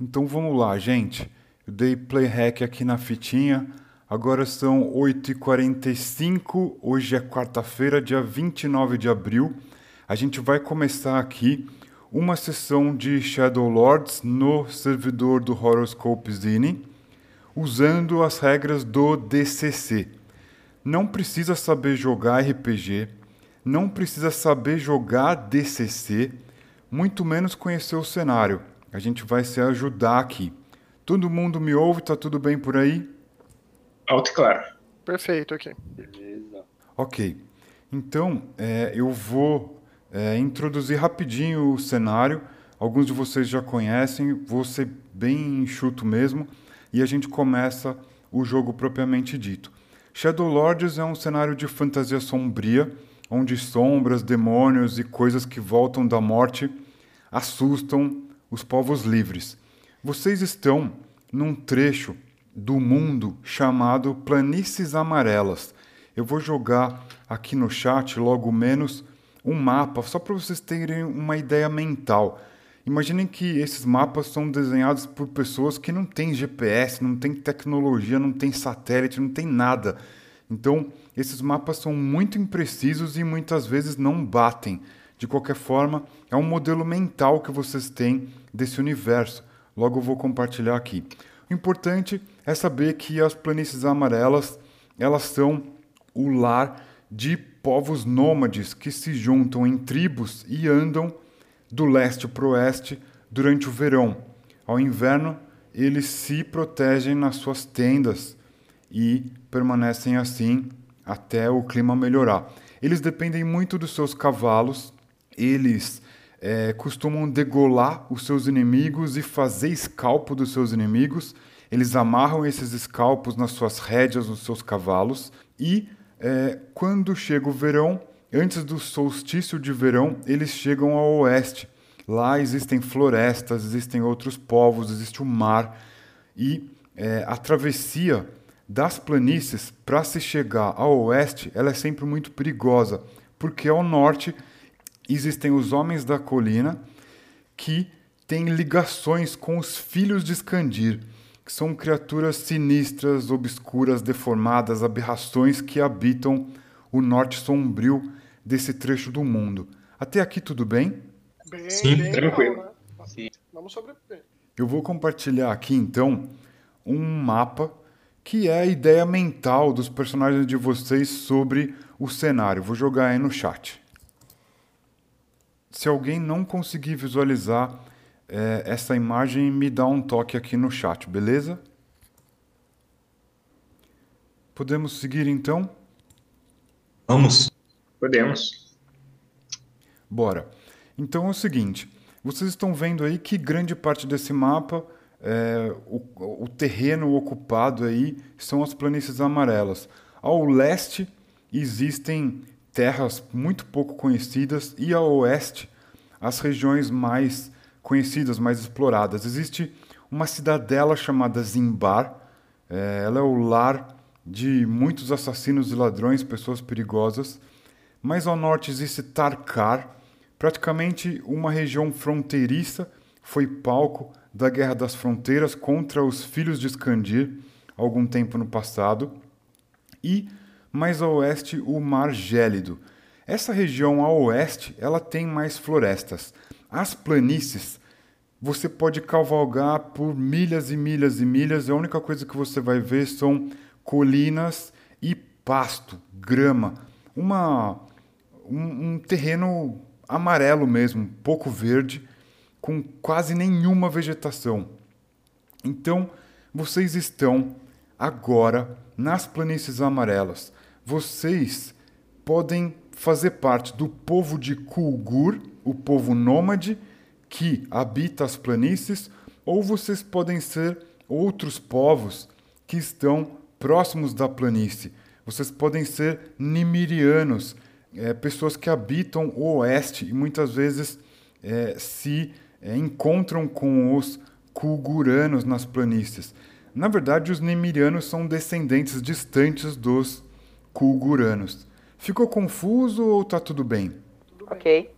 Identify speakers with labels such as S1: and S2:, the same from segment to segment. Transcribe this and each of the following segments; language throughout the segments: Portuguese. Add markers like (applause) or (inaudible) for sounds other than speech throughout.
S1: Então vamos lá, gente. Eu dei play hack aqui na fitinha. Agora são 8h45. Hoje é quarta-feira, dia 29 de abril. A gente vai começar aqui uma sessão de Shadow Lords no servidor do Horoscope Zine, usando as regras do DCC. Não precisa saber jogar RPG, não precisa saber jogar DCC, muito menos conhecer o cenário. A gente vai se ajudar aqui. Todo mundo me ouve? Tá tudo bem por aí?
S2: Alto e claro.
S3: Perfeito aqui.
S4: Beleza.
S1: Ok. Então, é, eu vou é, introduzir rapidinho o cenário. Alguns de vocês já conhecem, vou ser bem enxuto mesmo. E a gente começa o jogo propriamente dito. Shadow Lords é um cenário de fantasia sombria, onde sombras, demônios e coisas que voltam da morte assustam os povos livres. Vocês estão num trecho do mundo chamado Planícies Amarelas. Eu vou jogar aqui no chat logo menos um mapa, só para vocês terem uma ideia mental. Imaginem que esses mapas são desenhados por pessoas que não têm GPS, não têm tecnologia, não têm satélite, não tem nada. Então, esses mapas são muito imprecisos e muitas vezes não batem. De qualquer forma, é um modelo mental que vocês têm desse universo. Logo vou compartilhar aqui. O importante é saber que as planícies amarelas, elas são o lar de povos nômades que se juntam em tribos e andam do leste para o oeste durante o verão. Ao inverno, eles se protegem nas suas tendas e permanecem assim até o clima melhorar. Eles dependem muito dos seus cavalos, eles é, costumam degolar os seus inimigos e fazer escalpo dos seus inimigos. Eles amarram esses escalpos nas suas rédeas, nos seus cavalos. E é, quando chega o verão, antes do solstício de verão, eles chegam ao oeste. Lá existem florestas, existem outros povos, existe o mar. E é, a travessia das planícies para se chegar ao oeste, ela é sempre muito perigosa, porque ao norte existem os homens da colina que têm ligações com os filhos de Skandir, que são criaturas sinistras, obscuras, deformadas, aberrações que habitam o norte sombrio desse trecho do mundo. Até aqui tudo bem?
S3: Bem,
S2: Sim,
S3: bem
S2: tranquilo.
S3: né?
S4: Sim.
S3: Vamos sobreviver.
S1: Eu vou compartilhar aqui então um mapa que é a ideia mental dos personagens de vocês sobre o cenário. Vou jogar aí no chat. Se alguém não conseguir visualizar é, essa imagem, me dá um toque aqui no chat, beleza? Podemos seguir então?
S4: Vamos.
S2: Podemos.
S1: Bora. Então é o seguinte: vocês estão vendo aí que grande parte desse mapa, é, o, o terreno ocupado aí, são as planícies amarelas. Ao leste existem terras muito pouco conhecidas e ao oeste as regiões mais conhecidas, mais exploradas. Existe uma cidadela chamada Zimbar. É, ela é o lar de muitos assassinos e ladrões, pessoas perigosas. Mais ao norte existe Tarkar, praticamente uma região fronteiriça, foi palco da Guerra das Fronteiras contra os filhos de Skandir, algum tempo no passado. E mais a oeste, o Mar Gélido. Essa região a oeste, ela tem mais florestas. As planícies, você pode cavalgar por milhas e milhas e milhas, a única coisa que você vai ver são colinas e pasto, grama, uma um, um terreno amarelo mesmo, pouco verde, com quase nenhuma vegetação. Então, vocês estão agora nas planícies amarelas. Vocês podem fazer parte do povo de Kulgur, o povo nômade que habita as planícies, ou vocês podem ser outros povos que estão próximos da planície. Vocês podem ser nimirianos, é, pessoas que habitam o oeste e muitas vezes é, se é, encontram com os kulguranos nas planícies. Na verdade, os nimirianos são descendentes distantes dos kulguranos. Ficou confuso ou tá tudo bem?
S5: Ok.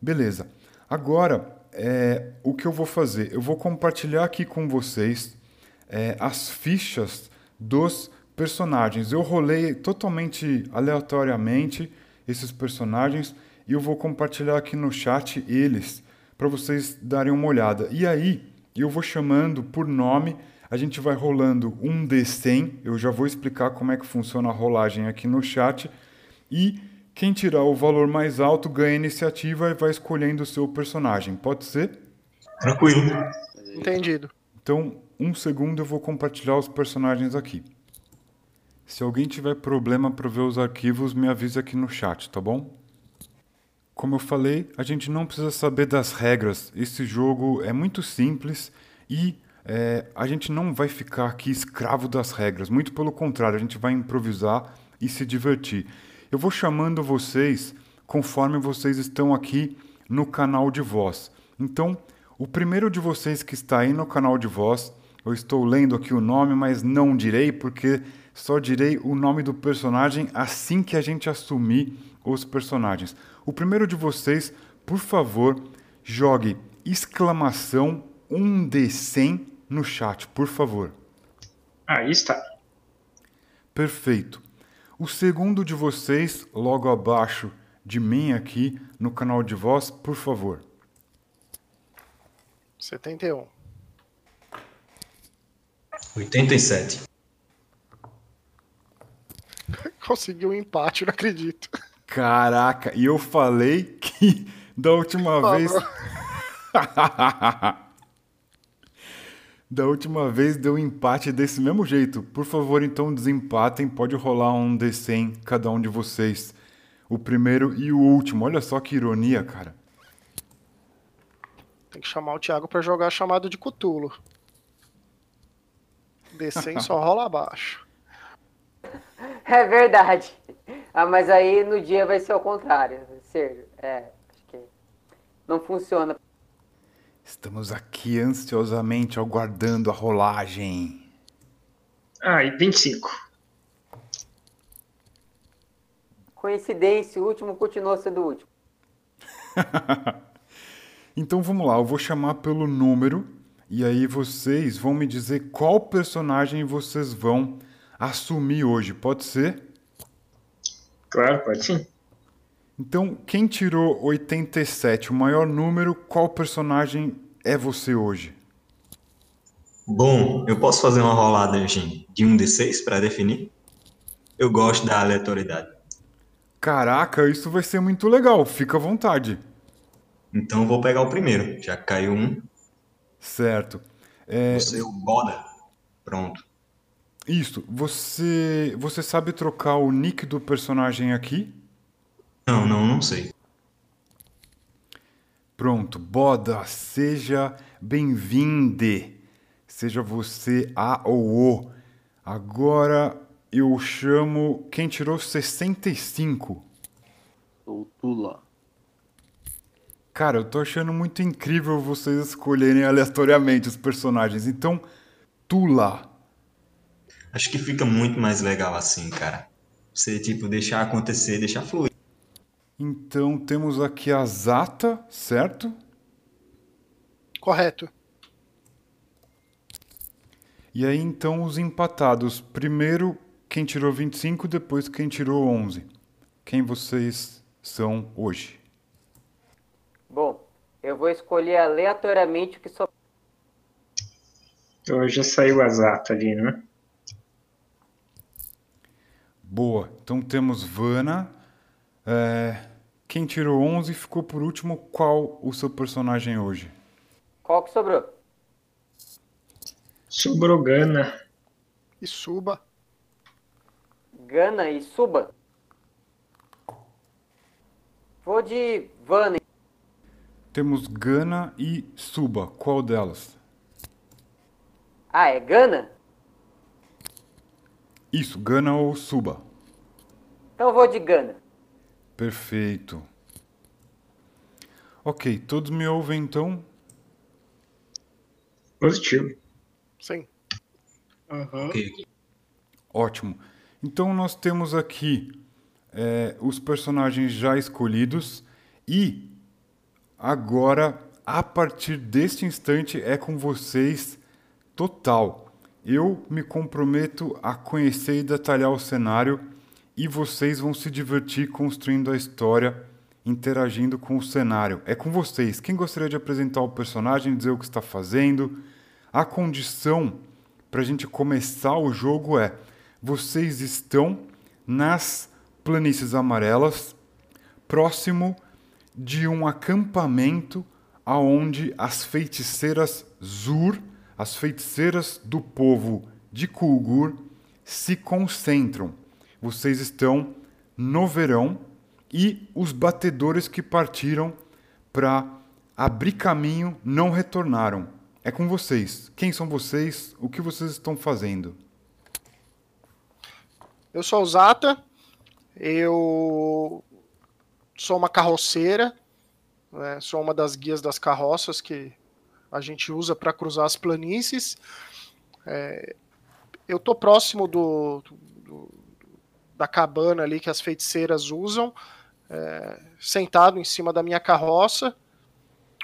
S1: Beleza. Agora, é, o que eu vou fazer? Eu vou compartilhar aqui com vocês é, as fichas dos personagens. Eu rolei totalmente aleatoriamente esses personagens e eu vou compartilhar aqui no chat eles para vocês darem uma olhada. E aí eu vou chamando por nome, a gente vai rolando um D100. Eu já vou explicar como é que funciona a rolagem aqui no chat e quem tirar o valor mais alto ganha a iniciativa e vai escolhendo o seu personagem. Pode ser?
S4: Tranquilo.
S3: Entendido.
S1: Então, um segundo eu vou compartilhar os personagens aqui. Se alguém tiver problema para ver os arquivos, me avisa aqui no chat, tá bom? Como eu falei, a gente não precisa saber das regras. Esse jogo é muito simples e é, a gente não vai ficar aqui escravo das regras. Muito pelo contrário, a gente vai improvisar e se divertir. Eu vou chamando vocês conforme vocês estão aqui no canal de voz. Então, o primeiro de vocês que está aí no canal de voz, eu estou lendo aqui o nome, mas não direi porque só direi o nome do personagem assim que a gente assumir os personagens. O primeiro de vocês, por favor, jogue exclamação 1D100 no chat, por favor.
S2: Aí está.
S1: Perfeito. O segundo de vocês, logo abaixo de mim aqui no canal de voz, por favor.
S3: 71.
S4: 87. (laughs)
S3: Conseguiu um empate, não acredito.
S1: Caraca, e eu falei que (laughs) da última
S3: Ah,
S1: vez. (laughs) da última vez deu empate desse mesmo jeito. Por favor, então desempatem. Pode rolar um D100 cada um de vocês. O primeiro e o último. Olha só que ironia, cara.
S3: Tem que chamar o Thiago pra jogar chamado de Cutulo. D100 só (laughs) rola abaixo.
S5: É verdade. Ah, mas aí no dia vai ser o contrário. Ser, é, acho que não funciona.
S1: Estamos aqui ansiosamente aguardando a rolagem.
S2: Ah, e 25.
S5: Coincidência, o último continuou sendo o último. (laughs)
S1: Então vamos lá, eu vou chamar pelo número e aí vocês vão me dizer qual personagem vocês vão assumir hoje, pode ser?
S2: Claro, pode sim.
S1: Então, quem tirou 87, o maior número, qual personagem é você hoje?
S4: Bom, eu posso fazer uma rolada gente, de 1d6 para definir? Eu gosto da aleatoriedade.
S1: Caraca, isso vai ser muito legal, fica à vontade.
S4: Então eu vou pegar o primeiro. Já caiu um.
S1: Certo. É,
S4: Você o boda. Pronto.
S1: isso, você, você sabe trocar o nick do personagem aqui?
S4: Não, não, não sei.
S1: Pronto, Boda, seja bem-vinde. Seja você a ou o. Agora eu chamo quem tirou 65.
S6: Sou Tula.
S1: Cara, eu tô achando muito incrível vocês escolherem aleatoriamente os personagens. Então, Tula.
S4: Acho que fica muito mais legal assim, cara. Você, tipo, deixar acontecer, deixar fluir.
S1: Então temos aqui a Zata, certo?
S3: Correto.
S1: E aí então os empatados. Primeiro quem tirou 25, depois quem tirou 11. Quem vocês são hoje?
S5: Bom, eu vou escolher aleatoriamente o que só.
S2: Então já saiu a Zata ali, né?
S1: Boa. Então temos Vana. É, Quem tirou 11 ficou por último. Qual o seu personagem hoje?
S5: Qual que sobrou?
S2: Sobrou Gana.
S3: E suba.
S5: Gana e Suba? Vou de Vana.
S1: Temos Gana e Suba. Qual delas?
S5: Ah, é Gana?
S1: Isso, Gana ou Suba.
S5: Então eu vou de Gana.
S1: Perfeito. Ok, todos me ouvem então?
S2: Positivo.
S3: Sim.
S4: Ok, ok.
S1: Ótimo. Então nós temos aqui é, os personagens já escolhidos e agora a partir deste instante é com vocês total. Eu me comprometo a conhecer e detalhar o cenário e vocês vão se divertir construindo a história, interagindo com o cenário. É com vocês. Quem gostaria de apresentar o personagem, dizer o que está fazendo? A condição para a gente começar o jogo é: vocês estão nas planícies amarelas, próximo de um acampamento aonde as feiticeiras Zur, as feiticeiras do povo de Kulgur, se concentram. Vocês estão no verão e os batedores que partiram para abrir caminho não retornaram. É com vocês. Quem são vocês? O que vocês estão fazendo?
S3: Eu sou o Zata. Eu sou uma carroceira. Né? Sou uma das guias das carroças que a gente usa para cruzar as planícies. É, eu tô próximo do, do, da cabana ali que as feiticeiras usam, é, sentado em cima da minha carroça,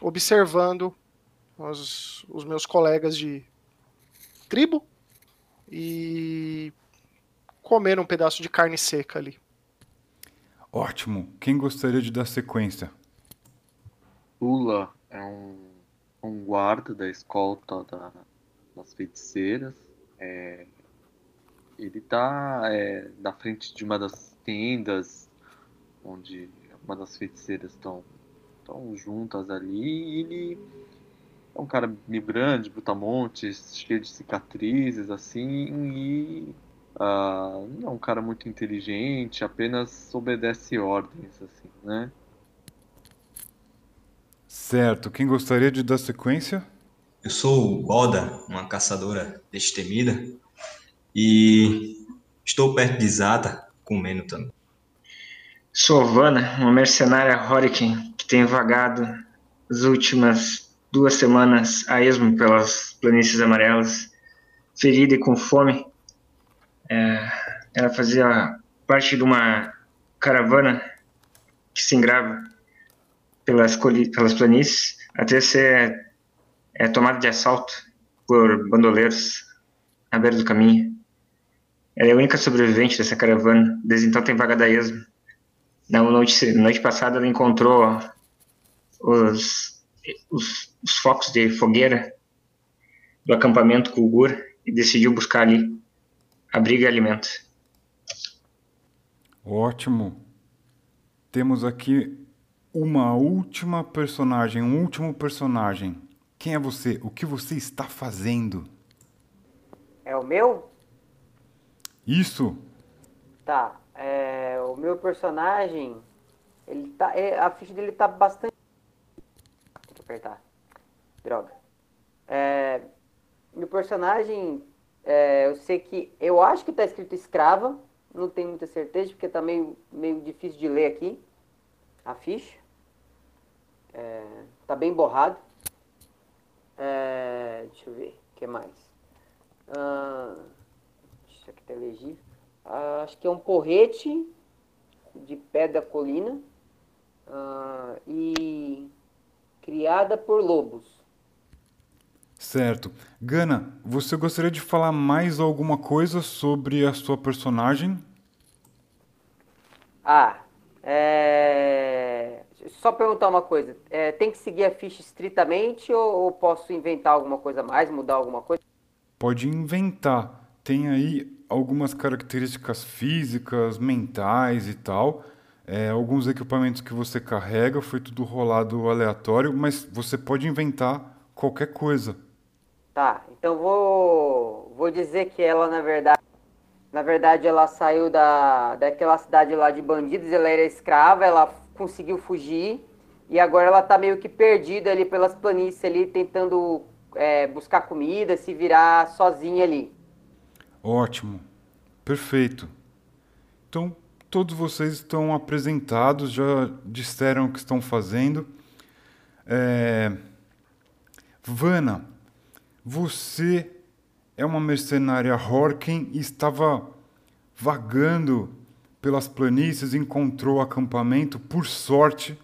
S3: observando os, os meus colegas de tribo e comer um pedaço de carne seca ali.
S1: Ótimo. Quem gostaria de dar sequência?
S6: Ula é um, um guarda da escolta da, das feiticeiras. É, ele tá é, na frente de uma das tendas onde uma das feiticeiras estão estão juntas ali e ele é um cara meio grande, brutamontes, cheio de cicatrizes assim e uh, não é um cara muito inteligente, apenas obedece ordens assim, né?
S1: Certo. Quem gostaria de dar sequência?
S4: Eu sou Oda, uma caçadora destemida. E estou perto de Zata, comendo também.
S2: Sou Vanna, uma mercenária Horiken que tem vagado as últimas duas semanas a esmo pelas planícies amarelas, ferida e com fome. É, ela fazia parte de uma caravana que se engrava pelas, pelas planícies até ser é, tomada de assalto por bandoleiros à beira do caminho. Ela é a única sobrevivente dessa caravana, desde então tem vaga da esmo. Na noite, noite passada ela encontrou os, os, os, focos de fogueira do acampamento Kulgur e decidiu buscar ali abrigo e alimento.
S1: Ótimo. Temos aqui uma última personagem, um último personagem. Quem é você? O que você está fazendo?
S5: É o meu?
S1: Isso.
S5: Tá. É, o meu personagem, ele tá, é, a ficha dele tá bastante. Tem que apertar. Droga. É, meu personagem, é, eu sei que, eu acho que tá escrito escrava. Não tenho muita certeza porque tá meio, meio difícil de ler aqui a ficha. É, tá bem borrado. É, deixa eu ver, o que mais? Ah, legível. Ah, acho que é um porrete de pé da colina ah, e criada por lobos.
S1: Certo. Gana, você gostaria de falar mais alguma coisa sobre a sua personagem?
S5: Ah, é... só perguntar uma coisa. É, tem que seguir a ficha estritamente ou, ou posso inventar alguma coisa mais, mudar alguma coisa?
S1: Pode inventar. Tem aí algumas características físicas, mentais e tal. É, alguns equipamentos que você carrega, foi tudo rolado aleatório, mas você pode inventar qualquer coisa.
S5: Tá, então vou, vou dizer que ela, na verdade, na verdade, ela saiu da, daquela cidade lá de bandidos, ela era escrava, ela conseguiu fugir e agora ela tá meio que perdida ali pelas planícies ali, tentando é, buscar comida, se virar sozinha ali.
S1: Ótimo, perfeito. Então, todos vocês estão apresentados, já disseram o que estão fazendo. É... Vana, você é uma mercenária Horken e estava vagando pelas planícies, encontrou acampamento, por sorte,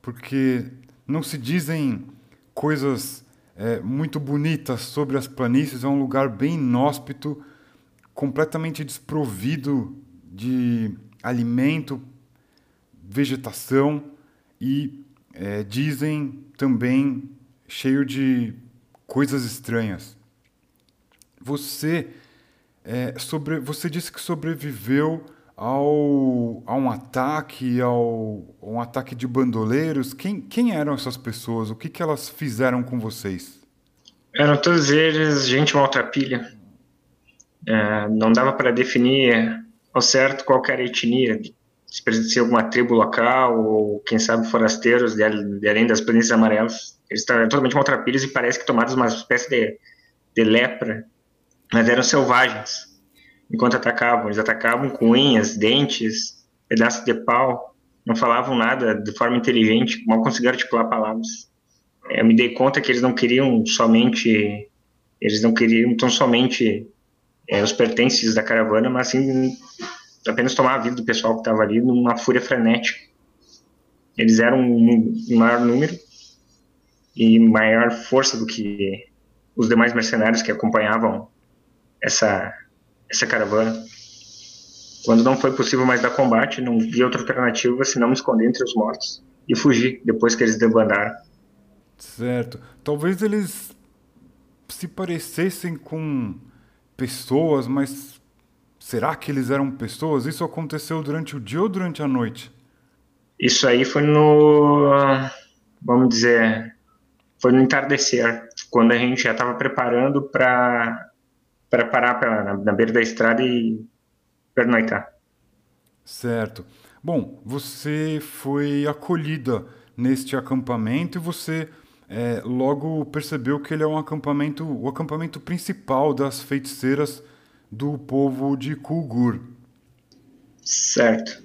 S1: porque não se dizem coisas é, muito bonitas sobre as planícies. É um lugar bem inóspito, completamente desprovido de alimento, vegetação e é, dizem também cheio de coisas estranhas. Você é, sobre, você disse que sobreviveu ao, a um ataque, ao um ataque de bandoleiros. Quem, quem eram essas pessoas? O que, que elas fizeram com vocês?
S2: Eram todos eles gente maltrapilha. É, não dava para definir ao certo qual era a etnia, se pertencia a alguma tribo local ou, quem sabe, forasteiros de, de além das planícies amarelas. Eles estavam totalmente maltrapilhos e parece que tomados uma espécie de, de lepra, mas eram selvagens enquanto atacavam. Eles atacavam com unhas, dentes, pedaços de pau, não falavam nada de forma inteligente, mal conseguiam articular palavras. Eu me dei conta que eles não queriam somente, eles não queriam tão somente é, os pertences da caravana, mas sim apenas tomar a vida do pessoal que estava ali numa fúria frenética. Eles eram um, um maior número e maior força do que os demais mercenários que acompanhavam essa essa caravana. Quando não foi possível mais dar combate, não vi outra alternativa senão me esconder entre os mortos e fugir depois que eles debandaram.
S1: Certo. Talvez eles se parecessem com pessoas, mas será que eles eram pessoas? Isso aconteceu durante o dia ou durante a noite?
S2: Isso aí foi no. Vamos dizer. Foi no entardecer, quando a gente já estava preparando para para parar pra, na, na beira da estrada e pernoitar.
S1: Certo. Bom, você foi acolhida neste acampamento e você é, logo percebeu que ele é um acampamento, o acampamento principal das feiticeiras do povo de Kulgur.
S2: Certo.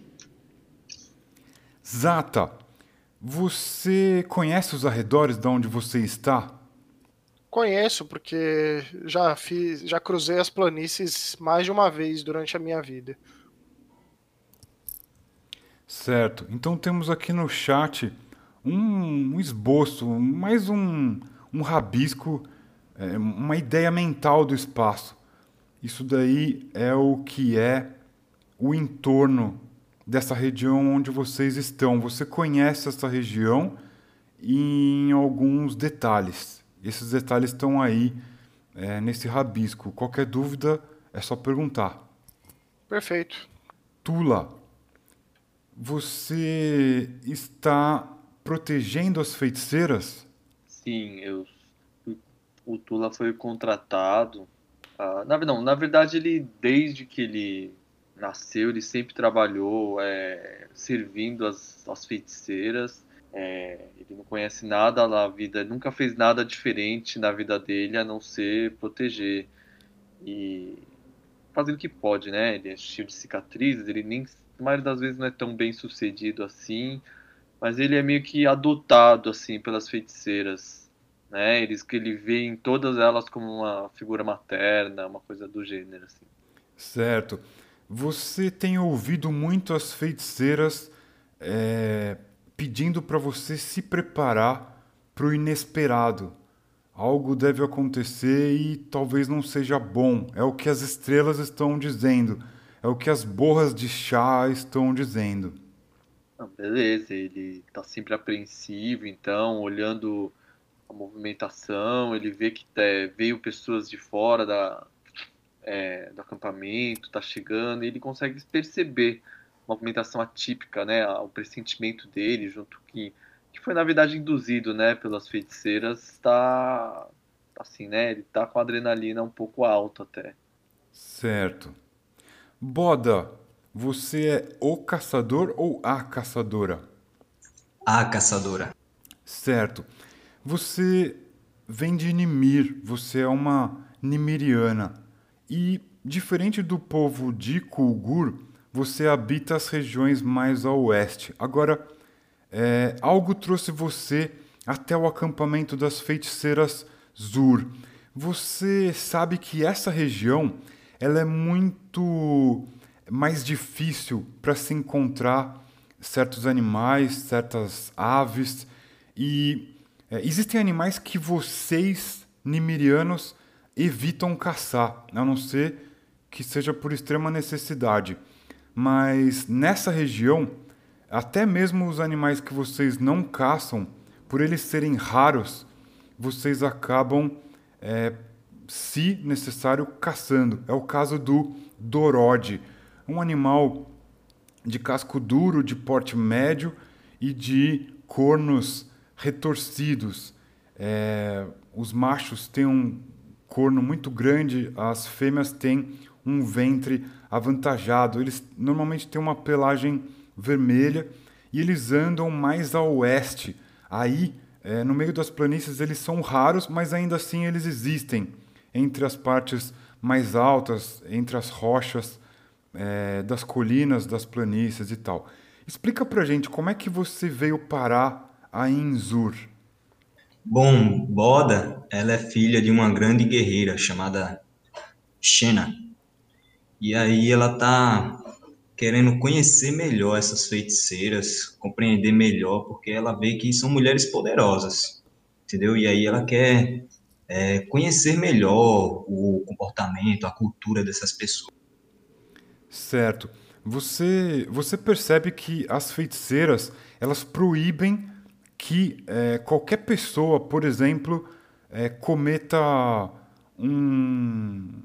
S1: Zata, você conhece os arredores de onde você está?
S3: Conheço, porque já fiz, já cruzei as planícies mais de uma vez durante a minha vida.
S1: Certo. Então temos aqui no chat um, um esboço, mais um, um rabisco, é, uma ideia mental do espaço. Isso daí é o que é o entorno dessa região onde vocês estão. Você conhece essa região em alguns detalhes. Esses detalhes estão aí é, nesse rabisco. Qualquer dúvida é só perguntar.
S3: Perfeito.
S1: Tula, você está protegendo as feiticeiras?
S6: Sim, eu, o Tula foi contratado. Ah, na, não, na verdade, ele, desde que ele nasceu, ele sempre trabalhou é, servindo as, as feiticeiras é, ele não conhece nada na vida, nunca fez nada diferente na vida dele a não ser proteger e fazer o que pode, né? Ele é cheio de cicatrizes, ele nem, maioria das vezes não é tão bem sucedido assim, mas ele é meio que adotado assim pelas feiticeiras, né? Eles que ele vê em todas elas como uma figura materna, uma coisa do gênero assim.
S1: Certo. Você tem ouvido muito as feiticeiras é, pedindo para você se preparar para o inesperado. Algo deve acontecer e talvez não seja bom. É o que as estrelas estão dizendo. É o que as borras de chá estão dizendo.
S6: Beleza, ele está sempre apreensivo, então, olhando a movimentação, ele vê que é, veio pessoas de fora da, é, do acampamento, está chegando, e ele consegue perceber movimentação atípica, né, o pressentimento dele, junto que que foi na verdade induzido, né, pelas feiticeiras, está assim, né, ele está com a adrenalina um pouco alta até.
S1: Certo. Boda, você é o caçador ou a caçadora?
S4: A caçadora.
S1: Certo. Você vem de Nimir, você é uma Nimiriana. E, diferente do povo de Kulgur, você habita as regiões mais ao oeste. Agora, é, algo trouxe você até o acampamento das feiticeiras Zur. Você sabe que essa região ela é muito mais difícil para se encontrar certos animais, certas aves, E é, existem animais que vocês, nimirianos, evitam caçar, a não ser que seja por extrema necessidade. Mas nessa região, até mesmo os animais que vocês não caçam, por eles serem raros, vocês acabam, é, se necessário, caçando. É o caso do dorode, um animal de casco duro, de porte médio e de cornos retorcidos. É, os machos têm um corno muito grande, as fêmeas têm um ventre avantajado. Eles normalmente têm uma pelagem vermelha e eles andam mais a oeste. Aí, é, no meio das planícies, eles são raros, mas ainda assim eles existem entre as partes mais altas, entre as rochas é, das colinas, das planícies e tal. Explica pra gente como é que você veio parar aí em Zur.
S4: Bom, Boda, ela é filha de uma grande guerreira chamada Xena. E aí ela tá querendo conhecer melhor essas feiticeiras, compreender melhor, porque ela vê que são mulheres poderosas, entendeu? E aí ela quer é, conhecer melhor o comportamento, a cultura dessas pessoas.
S1: Certo. Você, você percebe que as feiticeiras elas proíbem que é, qualquer pessoa, por exemplo, é, cometa um,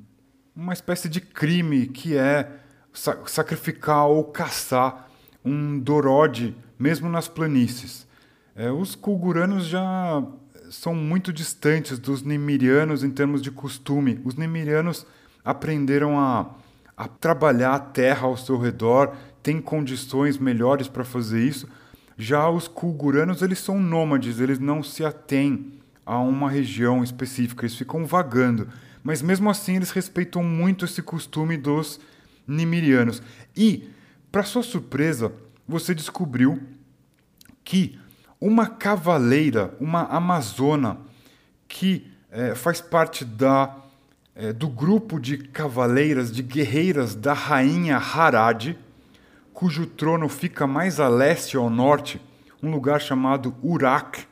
S1: uma espécie de crime que é sa sacrificar ou caçar um dorode, mesmo nas planícies. É, os kulguranos já são muito distantes dos nimirianos em termos de costume. Os nimirianos aprenderam a, a trabalhar a terra ao seu redor, têm condições melhores para fazer isso. Já os kulguranos, eles são nômades, eles não se atêm a uma região específica, eles ficam vagando. Mas mesmo assim, eles respeitam muito esse costume dos nimirianos. E, para sua surpresa, você descobriu que uma cavaleira, uma amazona, que é, faz parte da, é, do grupo de cavaleiras, de guerreiras da rainha Harad, cujo trono fica mais a leste ao norte, um lugar chamado Urak,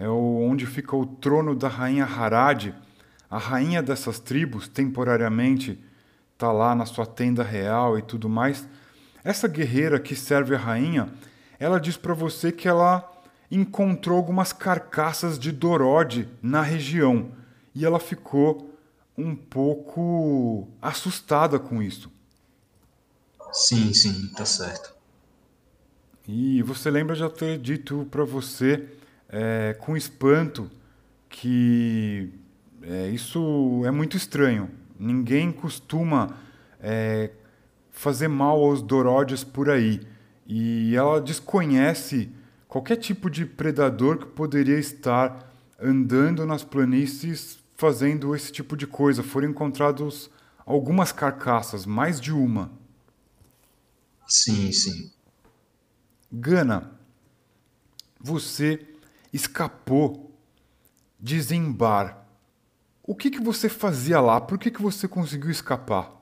S1: é onde fica o trono da rainha Harad. A rainha dessas tribos, temporariamente, está lá na sua tenda real e tudo mais. Essa guerreira que serve a rainha, ela diz para você que ela encontrou algumas carcaças de Dorode na região e ela ficou um pouco assustada com isso.
S4: Sim, sim, tá certo.
S1: E você lembra de eu ter dito para você é, com espanto que é, isso é muito estranho. Ninguém costuma é, fazer mal aos Dorodes por aí. E ela desconhece qualquer tipo de predador que poderia estar andando nas planícies fazendo esse tipo de coisa. Foram encontrados algumas carcaças, mais de uma.
S4: Sim, sim.
S1: Gana, você escapou de Zimbar. O que, que você fazia lá? Por que, que você conseguiu escapar?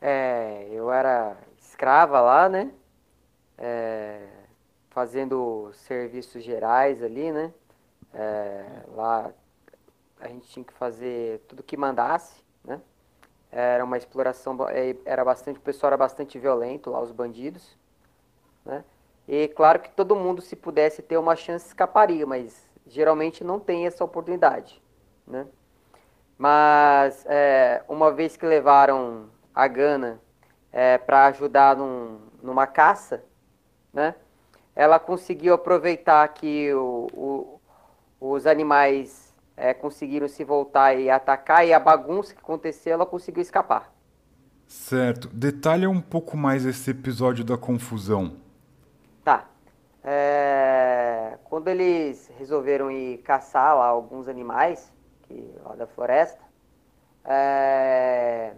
S5: É, eu era escrava lá, né? É, fazendo serviços gerais ali, né? É, lá a gente tinha que fazer tudo que mandasse, né? Era uma exploração, é, era bastante, o pessoal era bastante violento lá, os bandidos, né? E claro que todo mundo, se pudesse ter uma chance, escaparia, mas geralmente não tem essa oportunidade, né? Mas é, uma vez que levaram a Gana é, para ajudar num, numa caça, né? ela conseguiu aproveitar que o, o, os animais é, conseguiram se voltar e atacar, e a bagunça que aconteceu, ela conseguiu escapar.
S1: Certo. Detalha um pouco mais esse episódio da confusão.
S5: É... Quando eles resolveram ir caçar lá alguns animais que, lá da floresta, é...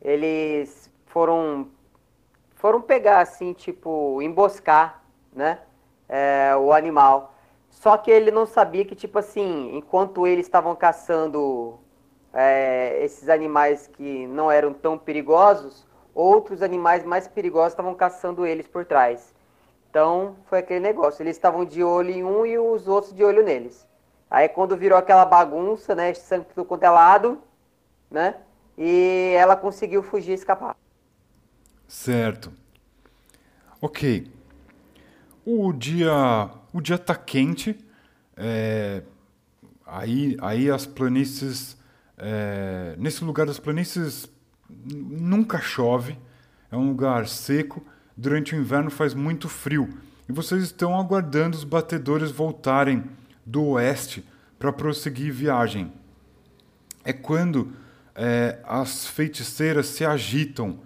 S5: eles foram foram pegar assim, tipo, emboscar né? É, o animal. Só que ele não sabia que, tipo assim, enquanto eles estavam caçando é, esses animais que não eram tão perigosos, outros animais mais perigosos estavam caçando eles por trás. Então foi aquele negócio. Eles estavam de olho em um e os outros de olho neles. Aí quando virou aquela bagunça, né? Sangue tudo quanto é lado, né? E ela conseguiu fugir e escapar.
S1: Certo. Ok. O dia, o dia tá quente. É, aí, aí as planícies, é, nesse lugar das planícies nunca chove. É um lugar seco. Durante o inverno faz muito frio. E vocês estão aguardando os batedores voltarem do oeste para prosseguir viagem. É quando é, as feiticeiras se agitam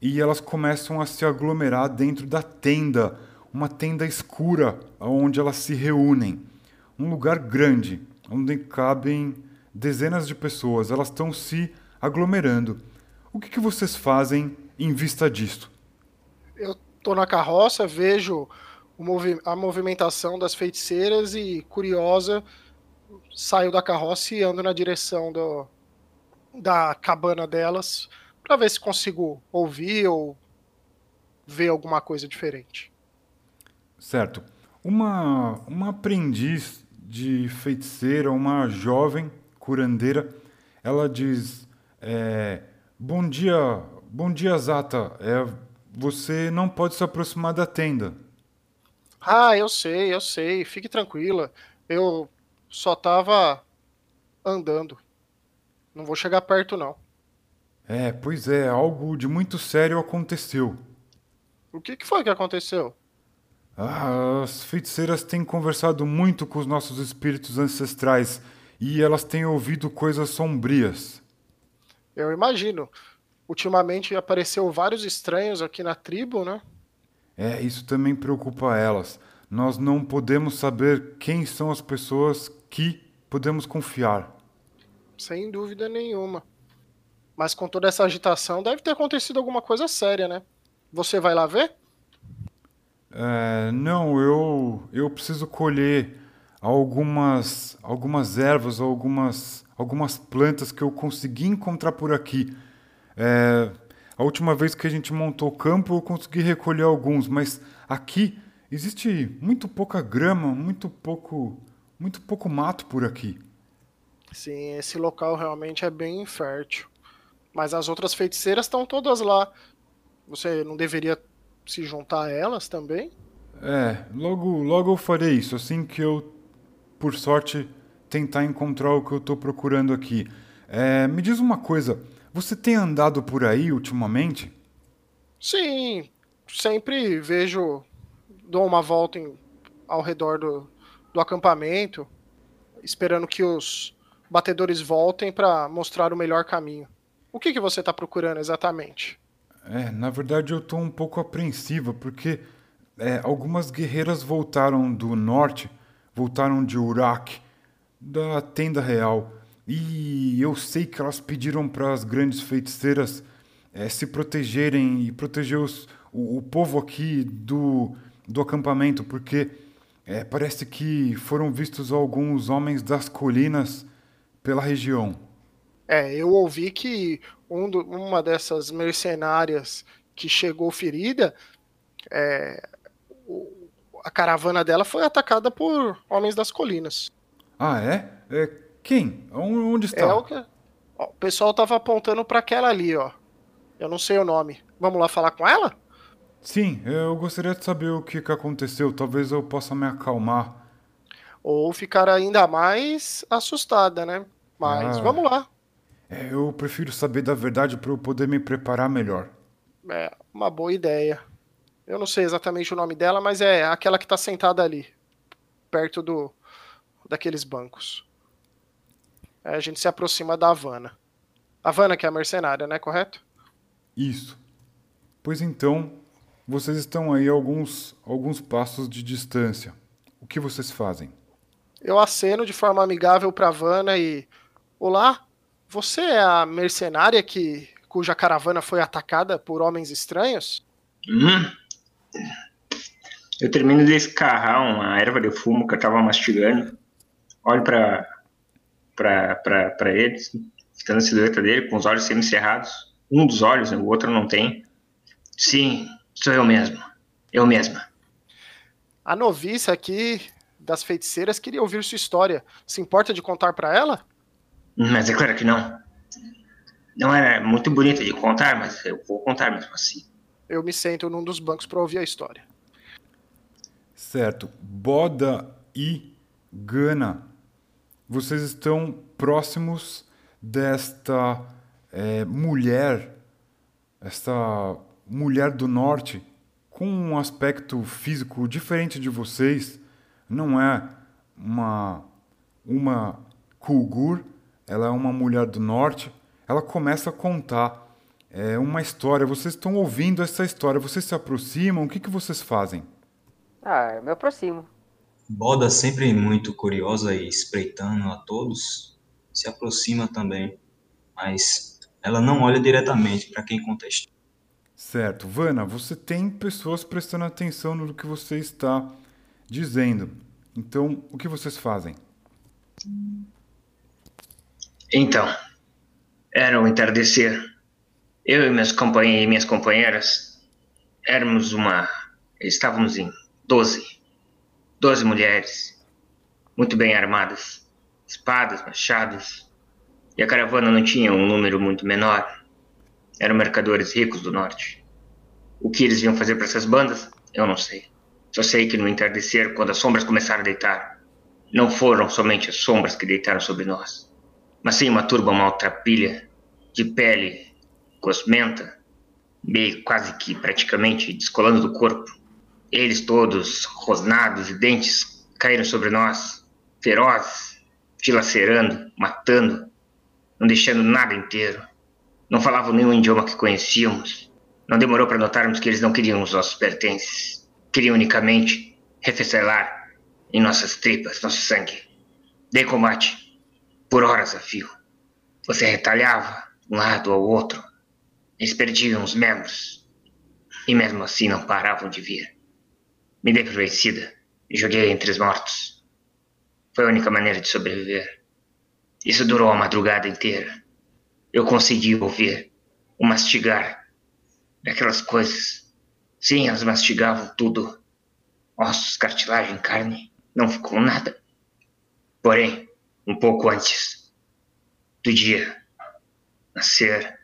S1: e elas começam a se aglomerar dentro da tenda, uma tenda escura onde elas se reúnem. Um lugar grande, onde cabem dezenas de pessoas. Elas estão se aglomerando. O que, que vocês fazem em vista disto?
S3: Eu tô na carroça, vejo movi a movimentação das feiticeiras e, curiosa, saio da carroça e ando na direção do, da cabana delas para ver se consigo ouvir ou ver alguma coisa diferente.
S1: Certo. Uma, uma aprendiz de feiticeira, uma jovem curandeira, ela diz: é, Bom dia, bom dia, Zata. É, você não pode se aproximar da tenda.
S3: Ah, eu sei, eu sei. Fique tranquila. Eu só tava andando. Não vou chegar perto, não.
S1: É, pois é, algo de muito sério aconteceu.
S3: O que, que foi que aconteceu?
S1: Ah, as feiticeiras têm conversado muito com os nossos espíritos ancestrais e elas têm ouvido coisas sombrias.
S3: Eu imagino. Ultimamente apareceu vários estranhos aqui na tribo, né?
S1: É, isso também preocupa elas. Nós não podemos saber quem são as pessoas que podemos confiar.
S3: Sem dúvida nenhuma. Mas com toda essa agitação, deve ter acontecido alguma coisa séria, né? Você vai lá ver?
S1: É, não, eu, eu preciso colher algumas, algumas ervas, algumas, algumas plantas que eu consegui encontrar por aqui. É, a última vez que a gente montou o campo, eu consegui recolher alguns, mas aqui existe muito pouca grama, muito pouco, muito pouco mato por aqui.
S3: Sim, esse local realmente é bem infértil. Mas as outras feiticeiras estão todas lá. Você não deveria se juntar a elas também?
S1: É, logo, logo eu farei isso, assim que eu, por sorte, tentar encontrar o que eu estou procurando aqui. É, me diz uma coisa, você tem andado por aí ultimamente?
S3: Sim, sempre vejo, dou uma volta em, ao redor do, do acampamento, esperando que os batedores voltem para mostrar o melhor caminho. O que, que você está procurando exatamente?
S1: É, na verdade eu estou um pouco apreensiva, porque é, algumas guerreiras voltaram do norte, voltaram de Uraque, da tenda real. E eu sei que elas pediram para as grandes feiticeiras é, se protegerem e proteger os, o, o, povo aqui do, do acampamento, porque é, parece que foram vistos alguns homens das colinas pela região.
S3: É, eu ouvi que um do, uma dessas mercenárias que chegou ferida, é, o, a caravana dela foi atacada por homens das colinas.
S1: Ah, é? é quem? Onde está?
S3: É o, que... Ó, o pessoal tava apontando para aquela ali, ó. Eu não sei o nome. Vamos lá falar com ela?
S1: Sim, eu gostaria de saber o que, que aconteceu. Talvez eu possa me acalmar.
S3: Ou ficar ainda mais assustada, né? Mas ah, vamos lá.
S1: É, eu prefiro saber da verdade para eu poder me preparar melhor.
S3: É, uma boa ideia. Eu não sei exatamente o nome dela, mas é aquela que está sentada ali, perto do daqueles bancos a gente se aproxima da Havana. Havana que é a mercenária, né? Correto?
S1: Isso. Pois então, vocês estão aí a alguns, alguns passos de distância. O que vocês fazem?
S3: Eu aceno de forma amigável para Havana e. Olá, você é a mercenária que cuja caravana foi atacada por homens estranhos?
S2: Hum. Eu termino de escarrar uma erva de fumo que eu estava mastigando. Olho para para ele, ficando a silhueta dele, com os olhos semicerrados. Um dos olhos, o outro não tem. Sim, sou eu mesmo. Eu mesma.
S3: A noviça aqui das feiticeiras queria ouvir sua história. Se importa de contar para ela?
S2: Mas é claro que não. Não era muito bonita de contar, mas eu vou contar mesmo assim.
S3: Eu me sento num dos bancos para ouvir a história.
S1: Certo. Boda e Gana, vocês estão próximos desta é, mulher, esta mulher do norte, com um aspecto físico diferente de vocês. Não é uma, uma Kulgur, ela é uma mulher do norte. Ela começa a contar é, uma história. Vocês estão ouvindo essa história, vocês se aproximam, o que, que vocês fazem?
S5: Ah, eu me aproximo.
S4: Boda, sempre muito curiosa e espreitando a todos, se aproxima também, mas ela não olha diretamente para quem contesta.
S1: Certo. Vana, você tem pessoas prestando atenção no que você está dizendo. Então, o que vocês fazem?
S2: Então, era o entardecer. Eu e minhas, companheiras, minhas companheiras éramos uma. Estávamos em 12 Doze mulheres, muito bem armadas, espadas, machados, e a caravana não tinha um número muito menor. Eram mercadores ricos do norte. O que eles iam fazer para essas bandas, eu não sei. Só sei que no entardecer, quando as sombras começaram a deitar, não foram somente as sombras que deitaram sobre nós, mas sim uma turba maltrapilha, de pele cosmenta, meio quase que praticamente descolando do corpo, eles todos, rosnados e dentes, caíram sobre nós, ferozes, dilacerando, matando, não deixando nada inteiro. Não falavam nenhum idioma que conhecíamos. Não demorou para notarmos que eles não queriam os nossos pertences. Queriam unicamente refecelar em nossas tripas, nosso sangue. De combate, por horas a fio. Você retalhava um lado ao outro. Eles perdiam os membros. E mesmo assim não paravam de vir. Me dei por vencida e joguei entre os mortos. Foi a única maneira de sobreviver. Isso durou a madrugada inteira. Eu consegui ouvir o mastigar daquelas coisas. Sim, elas mastigavam tudo. Ossos, cartilagem, carne. Não ficou nada. Porém, um pouco antes do dia nascer,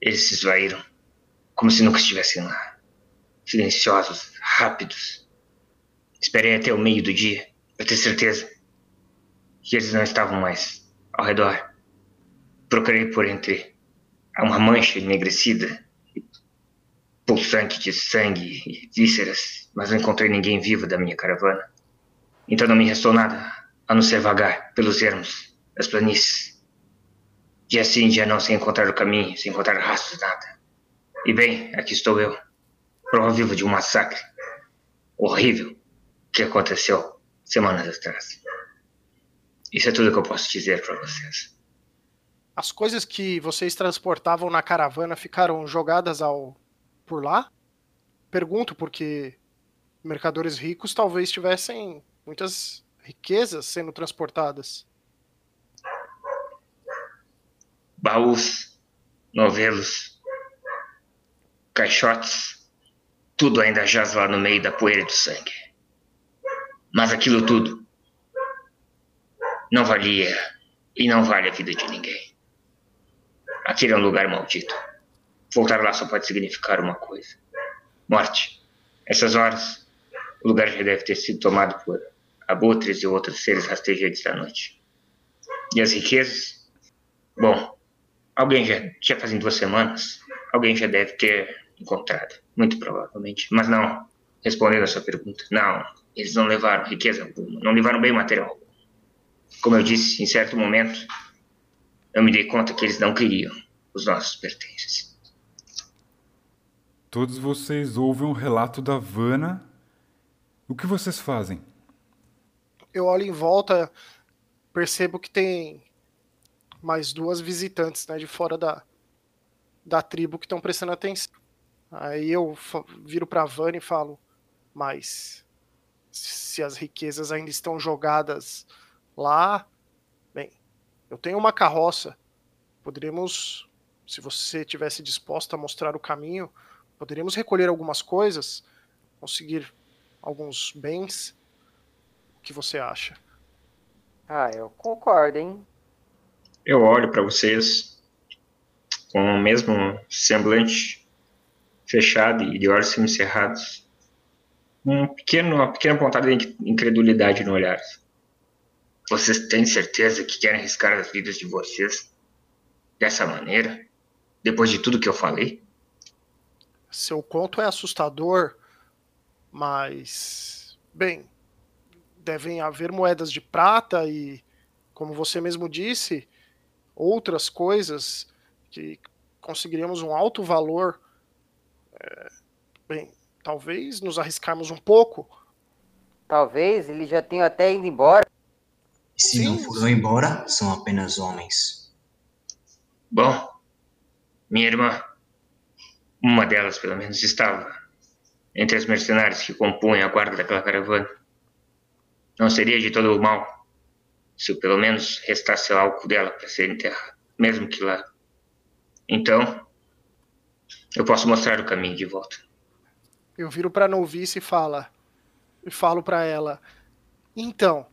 S2: eles se esvaíram, como se nunca estivessem lá. Silenciosos, rápidos, Esperei até o meio do dia para ter certeza que eles não estavam mais ao redor. Procurei por entre uma mancha enegrecida, pulsante de sangue e vísceras, mas não encontrei ninguém vivo da minha caravana. Então não me restou nada a não ser vagar pelos ermos das planícies. Dia sim, dia não, sem encontrar o caminho, sem encontrar rastros, nada. E bem, aqui estou eu, prova viva de um massacre horrível que aconteceu semanas atrás. Isso é tudo que eu posso dizer para vocês.
S3: As coisas que vocês transportavam na caravana ficaram jogadas ao por lá? Pergunto porque mercadores ricos talvez tivessem muitas riquezas sendo transportadas.
S2: Baús, novelos, caixotes, tudo ainda jaz lá no meio da poeira do sangue. Mas aquilo tudo não valia e não vale a vida de ninguém. Aquele é um lugar maldito. Voltar lá só pode significar uma coisa: morte. Essas horas, o lugar já deve ter sido tomado por abutres e outros seres rastejantes da noite. E as riquezas? Bom, alguém já, já fazem duas semanas, alguém já deve ter encontrado, muito provavelmente. Mas não, respondendo a sua pergunta, não, eles não levaram riqueza alguma, não levaram bem material. Como eu disse, em certo momento, eu me dei conta que eles não queriam os nossos pertences.
S1: Todos vocês ouvem um relato da Vana. O que vocês fazem?
S3: Eu olho em volta, percebo que tem mais duas visitantes né, de fora da, da tribo que estão prestando atenção. Aí eu viro para a Vana e falo: Mas se as riquezas ainda estão jogadas lá, bem, eu tenho uma carroça. Poderíamos, se você tivesse disposta a mostrar o caminho, poderíamos recolher algumas coisas, conseguir alguns bens. O que você acha?
S5: Ah, eu concordo, hein?
S2: Eu olho para vocês com o mesmo semblante fechado e de olhos semicerrados. Um pequeno, uma pequena pontada de incredulidade no olhar. Vocês têm certeza que querem arriscar as vidas de vocês dessa maneira? Depois de tudo que eu falei?
S3: Seu conto é assustador, mas. Bem, devem haver moedas de prata e, como você mesmo disse, outras coisas que conseguiríamos um alto valor. É, bem, talvez nos arriscarmos um pouco.
S5: Talvez ele já tenha até ido embora.
S4: E se não
S3: Sim.
S4: foram embora, são apenas homens.
S2: Bom, minha irmã, uma delas pelo menos, estava entre os mercenários que compunham a guarda daquela caravana. Não seria de todo mal se eu pelo menos restasse o álcool dela para ser enterrado, mesmo que lá. Então, eu posso mostrar o caminho de volta.
S3: Eu viro pra novice e fala e falo pra ela: "Então,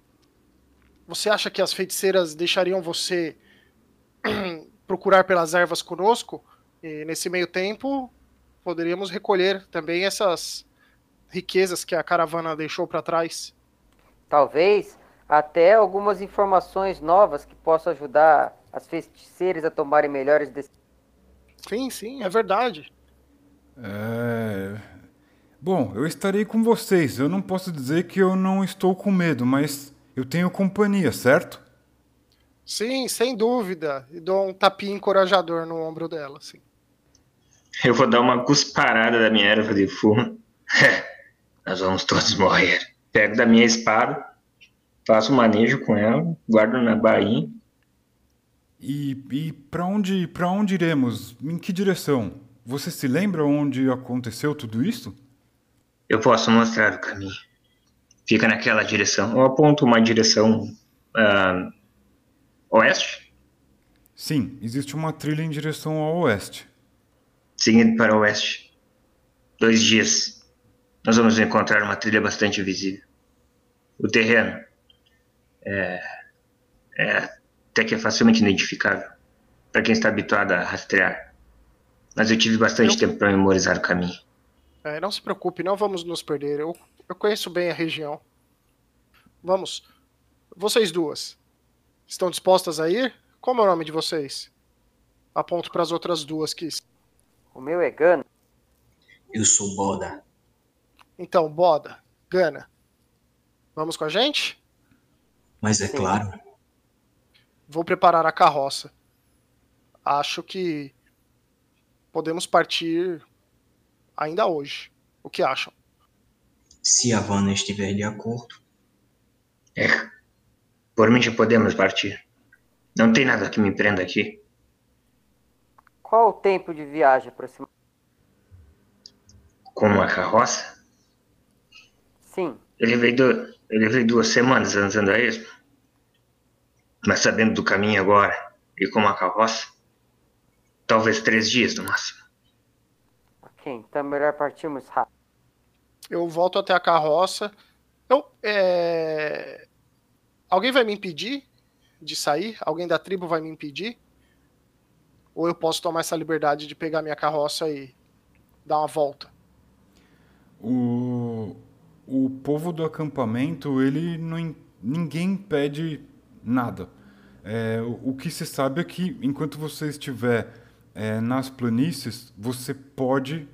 S3: você acha que as feiticeiras deixariam você (clears throat) procurar pelas ervas conosco? E nesse meio tempo, poderíamos recolher também essas riquezas que a caravana deixou pra trás."
S5: Talvez até algumas informações novas que possam ajudar as feiticeiras a tomarem melhores decisões.
S3: Sim, sim, é verdade.
S1: É... Bom, eu estarei com vocês. Eu não posso dizer que eu não estou com medo, mas eu tenho companhia, certo?
S3: Sim, sem dúvida. E dou um tapinha encorajador no ombro dela, assim.
S2: Eu vou dar uma cusparada da minha erva de fumo. (laughs) Nós vamos todos morrer. Pego da minha espada, faço um manejo com ela, guardo na bainha.
S1: E, e para onde, para onde iremos? Em que direção? Você se lembra onde aconteceu tudo isso?
S2: Eu posso mostrar o caminho. Fica naquela direção. Eu aponto uma direção ah, oeste,
S1: Sim, existe uma trilha em direção ao oeste.
S2: seguindo para o oeste. Dois dias. Nós vamos encontrar uma trilha bastante visível. O terreno é, é até que é facilmente identificável para quem está habituado a rastrear. Mas eu tive bastante
S3: Eu-
S2: tempo para memorizar o caminho.
S3: É, não se preocupe, não vamos nos perder. Eu, eu conheço bem a região. Vamos. Vocês duas. Estão dispostas a ir? Como é o nome de vocês? Aponto para as outras duas que.
S5: O meu é Gano.
S4: Eu sou Boda.
S3: Então, Boda, Gana. Vamos com a gente?
S4: Mas é
S5: Sim.
S4: claro,
S3: Vou preparar a carroça. Acho que podemos partir ainda hoje. O que acham?
S4: se a Vanna estiver de acordo,
S2: É, por mim já podemos partir. Não tem nada que me prenda aqui.
S5: Qual o tempo de viagem aproximado?
S2: Com uma carroça,
S5: Sim,
S2: eu levei, du eu levei duas semanas andando a esmo. Mas sabendo do caminho agora, e com uma carroça, talvez três dias no máximo.
S5: Ok. Então melhor partirmos rápido.
S3: Eu volto até a carroça. Eu, é... Alguém vai me impedir de sair? Alguém da tribo vai me impedir? Ou eu posso tomar essa liberdade de pegar minha carroça e dar uma volta?
S1: O, o povo do acampamento, ele não, in- ninguém pede nada. É, o, o que se sabe é que enquanto você estiver é, nas planícies, você pode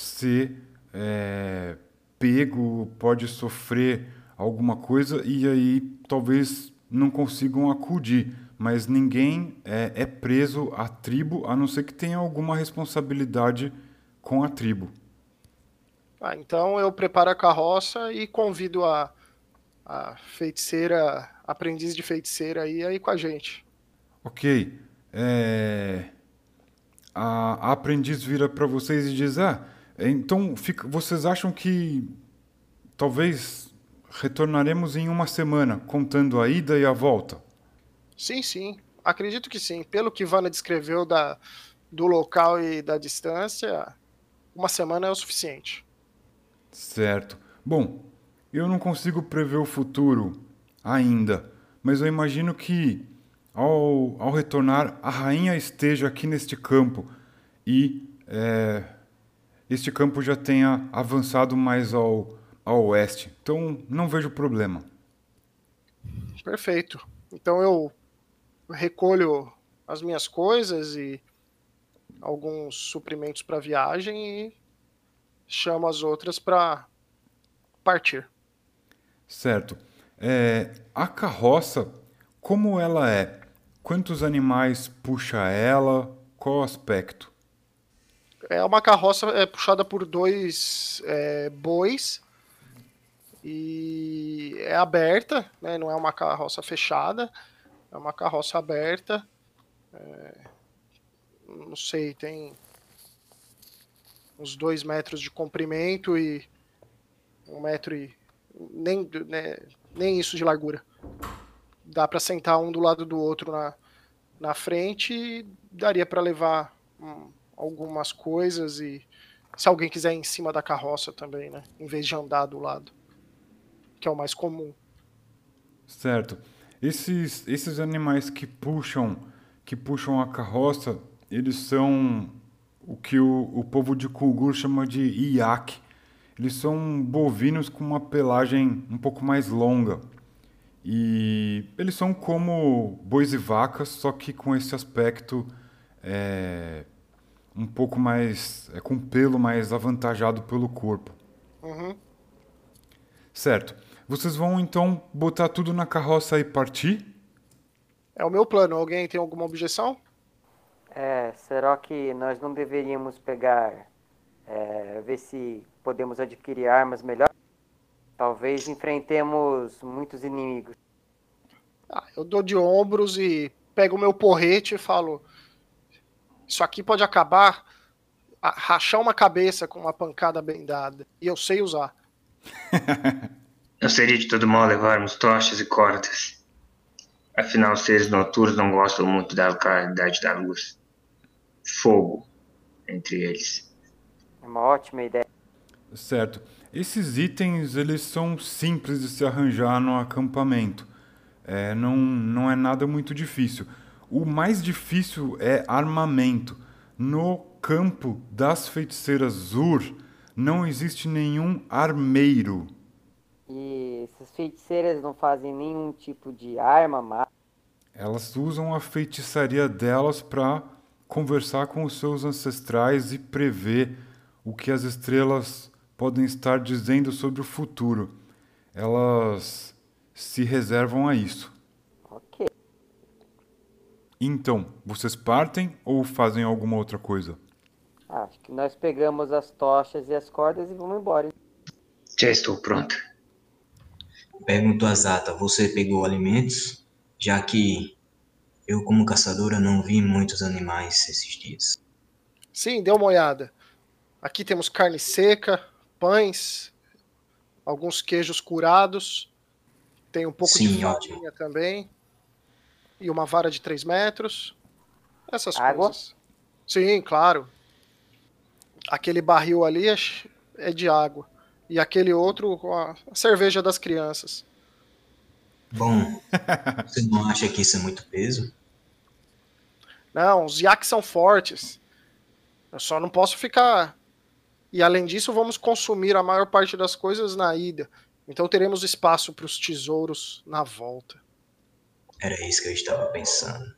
S1: ser é, pego, pode sofrer alguma coisa e aí talvez não consigam acudir. Mas ninguém é, é preso à tribo, a não ser que tenha alguma responsabilidade com a tribo.
S3: Ah, então eu preparo a carroça e convido a, a feiticeira, aprendiz de feiticeira aí, aí com a gente.
S1: Ok. É, A, a aprendiz vira para vocês e diz: Ah, então fica- vocês acham que talvez retornaremos em uma semana, contando a ida e a volta?
S3: Sim, sim. Acredito que sim. Pelo que Vanna descreveu da, do local e da distância, uma semana é o suficiente.
S1: Certo. Bom, eu não consigo prever o futuro ainda, mas eu imagino que ao, ao retornar a rainha esteja aqui neste campo e é, este campo já tenha avançado mais ao, ao oeste. Então não vejo problema.
S3: Perfeito. Então eu recolho as minhas coisas e alguns suprimentos para viagem e chamo as outras para partir.
S1: Certo. É, a carroça, como ela é? Quantos animais puxa ela? Qual o aspecto?
S3: É uma carroça é, puxada por dois é, bois e é aberta, né? não é uma carroça fechada, é uma carroça aberta. É, não sei, tem uns dois metros de comprimento e um metro e nem, né, nem isso de largura. Dá para sentar um do lado do outro na, na frente e daria para levar um, algumas coisas e se alguém quiser ir em cima da carroça também, né? Em vez de andar do lado, que é o mais comum.
S1: Certo. Esses, esses animais que puxam que puxam a carroça, eles são o que o, o povo de Kulgur chama de iaque. Eles são bovinos com uma pelagem um pouco mais longa. E eles são como bois e vacas, só que com esse aspecto é, um pouco mais. É, com pelo mais avantajado pelo corpo.
S3: Uhum.
S1: Certo. Vocês vão então botar tudo na carroça e partir?
S3: É o meu plano. Alguém tem alguma objeção?
S5: É, será que nós não deveríamos pegar, é, ver se podemos adquirir armas melhores? Talvez enfrentemos muitos inimigos.
S3: Ah, eu dou de ombros e pego o meu porrete e falo: Isso aqui pode acabar, rachar uma cabeça com uma pancada bem dada. E eu sei usar. (laughs)
S2: não seria de todo mal levarmos tochas e cordas. Afinal, seres noturnos não gostam muito da claridade da luz. Fogo entre eles.
S5: É uma ótima ideia.
S1: Certo. Esses itens eles são simples de se arranjar no acampamento. É, não, não é nada muito difícil. O mais difícil é armamento. No campo das feiticeiras Zur não existe nenhum armeiro.
S5: E essas feiticeiras não fazem nenhum tipo de arma mágica?
S1: Elas usam a feitiçaria delas para conversar com os seus ancestrais e prever o que as estrelas podem estar dizendo sobre o futuro. Elas se reservam a isso. Então, vocês partem ou fazem alguma outra coisa?
S5: Acho que nós pegamos as tochas e as cordas e vamos embora.
S2: Já estou pronto.
S4: Pergunto a Zata, você pegou alimentos? Já que eu, como caçadora, não vi muitos animais esses dias.
S3: Sim, deu uma olhada. Aqui temos carne seca, pães, alguns queijos curados, tem um pouco
S4: Sim,
S3: de farinha também, e uma vara de 3 metros. Essas
S5: Água?
S3: coisas. Sim, claro. Aquele barril ali é, é de água. E aquele outro, a cerveja das crianças.
S4: Bom, (laughs) você não acha que isso é muito peso?
S3: Não, os iaques são fortes. Eu só não posso ficar. E além disso, vamos consumir a maior parte das coisas na ida. Então teremos espaço para os tesouros na volta.
S4: Era isso que eu estava pensando.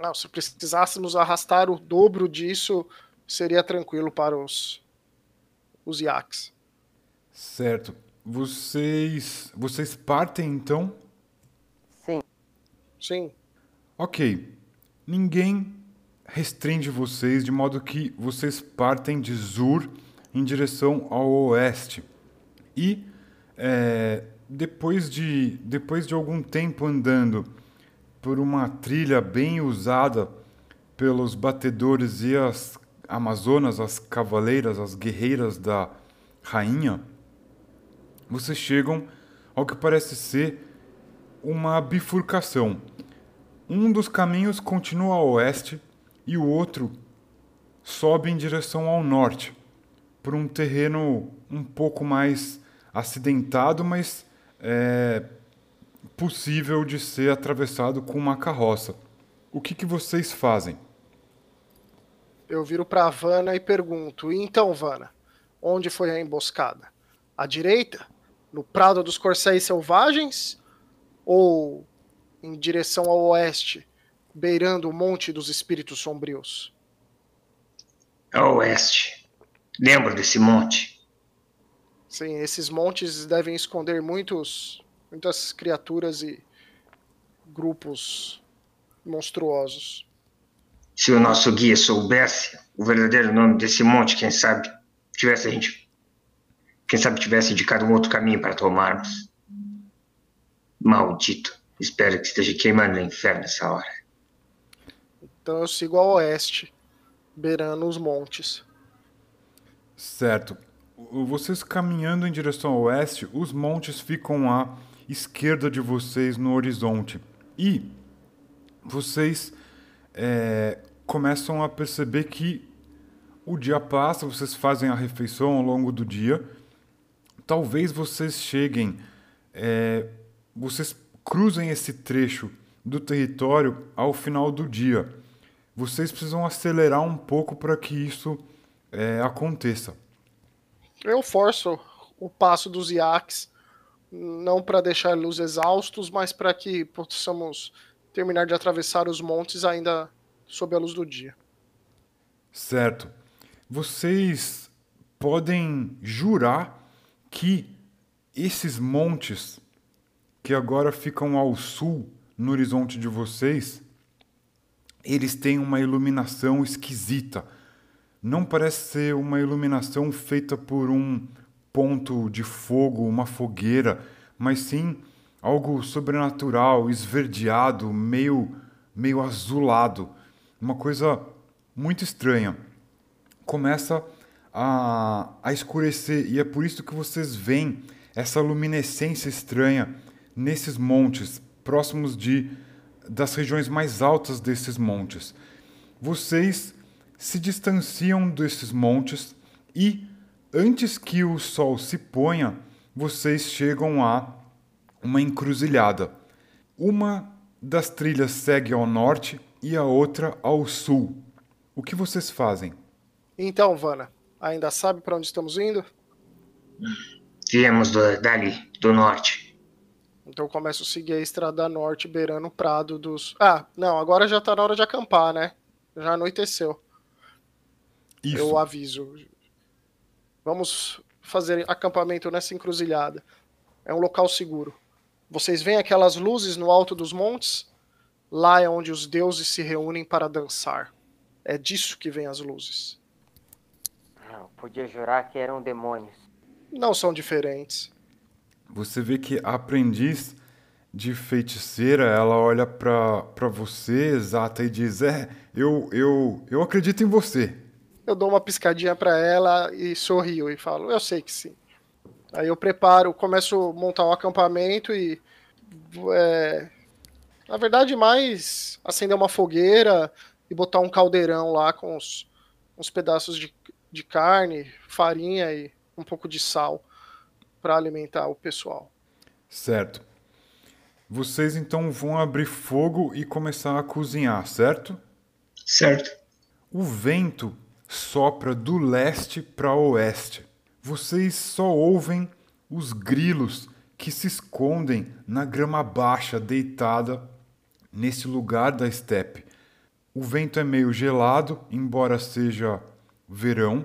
S3: Não, se precisássemos arrastar o dobro disso, seria tranquilo para os, os iaques.
S1: Certo. Vocês, vocês partem então?
S5: Sim.
S3: Sim.
S1: Ok. Ninguém restringe vocês de modo que vocês partem de Zur em direção ao oeste. E é, depois, de, depois de algum tempo andando por uma trilha bem usada pelos batedores e as amazonas, as cavaleiras, as guerreiras da rainha, vocês chegam ao que parece ser uma bifurcação. Um dos caminhos continua a oeste e o outro sobe em direção ao norte, por um terreno um pouco mais acidentado, mas é possível de ser atravessado com uma carroça. O que, que vocês fazem?
S3: Eu viro para Vana e pergunto: e então, Vana, onde foi a emboscada? À direita? No Prado dos Corcéis Selvagens? Ou em direção ao oeste, beirando o Monte dos Espíritos Sombrios?
S2: Ao oeste. Lembro desse monte.
S3: Sim, esses montes devem esconder muitos, muitas criaturas e grupos monstruosos.
S2: Se o nosso guia soubesse o verdadeiro nome desse monte, quem sabe tivesse a gente. Quem sabe tivesse indicado um outro caminho para tomarmos. Maldito. Espero que esteja queimando no inferno nessa hora.
S3: Então eu sigo ao oeste, beirando os montes.
S1: Certo. Vocês caminhando em direção ao oeste, os montes ficam à esquerda de vocês no horizonte. E vocês é, começam a perceber que o dia passa, vocês fazem a refeição ao longo do dia. Talvez vocês cheguem, é, vocês cruzem esse trecho do território ao final do dia. Vocês precisam acelerar um pouco para que isso é, aconteça.
S3: Eu forço o passo dos iaques, não para deixar los exaustos, mas para que possamos terminar de atravessar os montes ainda sob a luz do dia.
S1: Certo. Vocês podem jurar que esses montes que agora ficam ao sul no horizonte de vocês, eles têm uma iluminação esquisita. Não parece ser uma iluminação feita por um ponto de fogo, uma fogueira, mas sim algo sobrenatural, esverdeado, meio, meio azulado. Uma coisa muito estranha. Começa a, a escurecer e é por isso que vocês veem essa luminescência estranha nesses montes, próximos de das regiões mais altas desses montes. Vocês se distanciam desses montes e antes que o sol se ponha, vocês chegam a uma encruzilhada. Uma das trilhas segue ao norte e a outra ao sul. O que vocês fazem?
S3: Então, Vana, ainda sabe para onde estamos indo?
S2: Viemos do, dali, do norte.
S3: Então eu começo a seguir a estrada norte, beirando o prado dos. Ah, não, agora já tá na hora de acampar, né? Já anoiteceu.
S1: Isso.
S3: Eu aviso. Vamos fazer acampamento nessa encruzilhada. É um local seguro. Vocês veem aquelas luzes no alto dos montes? Lá é onde os deuses se reúnem para dançar. É disso que vêm as luzes.
S5: Eu podia jurar que eram demônios.
S3: Não são diferentes.
S1: Você vê que a aprendiz de feiticeira, ela olha para você, exata, e diz: É, eu, eu, eu acredito em você.
S3: Eu dou uma piscadinha para ela e sorrio e falo: Eu sei que sim. Aí eu preparo, começo a montar um acampamento e. É, na verdade, mais acender uma fogueira e botar um caldeirão lá com uns, uns pedaços de, de carne, farinha e um pouco de sal para alimentar o pessoal.
S1: Certo. Vocês então vão abrir fogo e começar a cozinhar, certo?
S2: Certo.
S1: O vento sopra do leste para oeste vocês só ouvem os grilos que se escondem na grama baixa deitada nesse lugar da estepe. O vento é meio gelado, embora seja verão,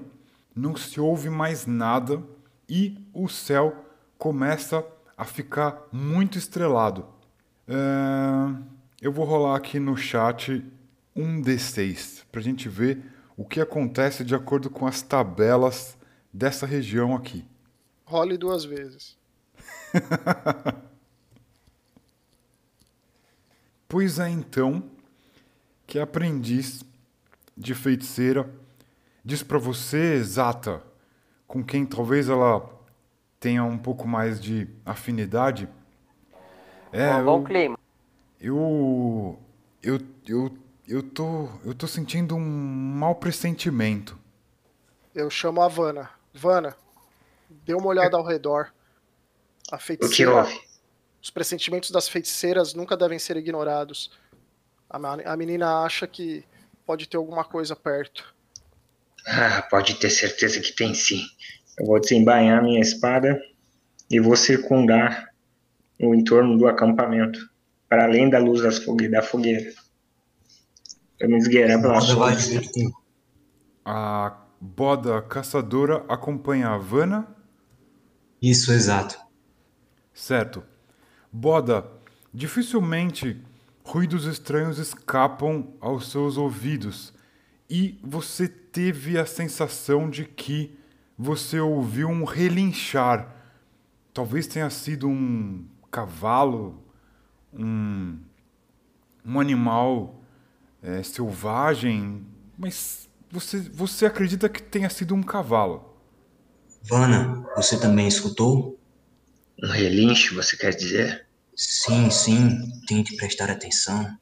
S1: não se ouve mais nada e o céu começa a ficar muito estrelado. É... Eu vou rolar aqui no chat um D6 para a gente ver o que acontece de acordo com as tabelas dessa região aqui.
S3: Role duas vezes. (laughs)
S1: pois é então que a aprendiz de feiticeira diz para você, Zata, com quem talvez ela tenha um pouco mais de afinidade.
S5: É, um bom eu, clima.
S1: Eu, eu, eu, eu tô, eu tô sentindo um mau pressentimento.
S3: Eu chamo a Havana. Vana, dê uma olhada ao redor. A
S2: O que
S3: feiticeira,
S2: houve?
S3: os pressentimentos das feiticeiras nunca devem ser ignorados. A, menina acha que pode ter alguma coisa perto.
S2: Ah, pode ter certeza que tem sim. Eu vou desembainhar minha espada e vou circundar o entorno do acampamento, para além da luz das fogue- da fogueira. Me esgueirar pela
S1: A boda caçadora acompanha a Vanna,
S4: Isso, exato.
S1: certo? Boda, dificilmente ruídos estranhos escapam aos seus ouvidos e você teve a sensação de que você ouviu um relinchar. Talvez tenha sido um cavalo, um, um animal é, selvagem, mas você, você acredita que tenha sido um cavalo.
S4: Vana, você também escutou?
S2: Um relincho, você quer dizer?
S4: Sim, sim. Tente prestar atenção.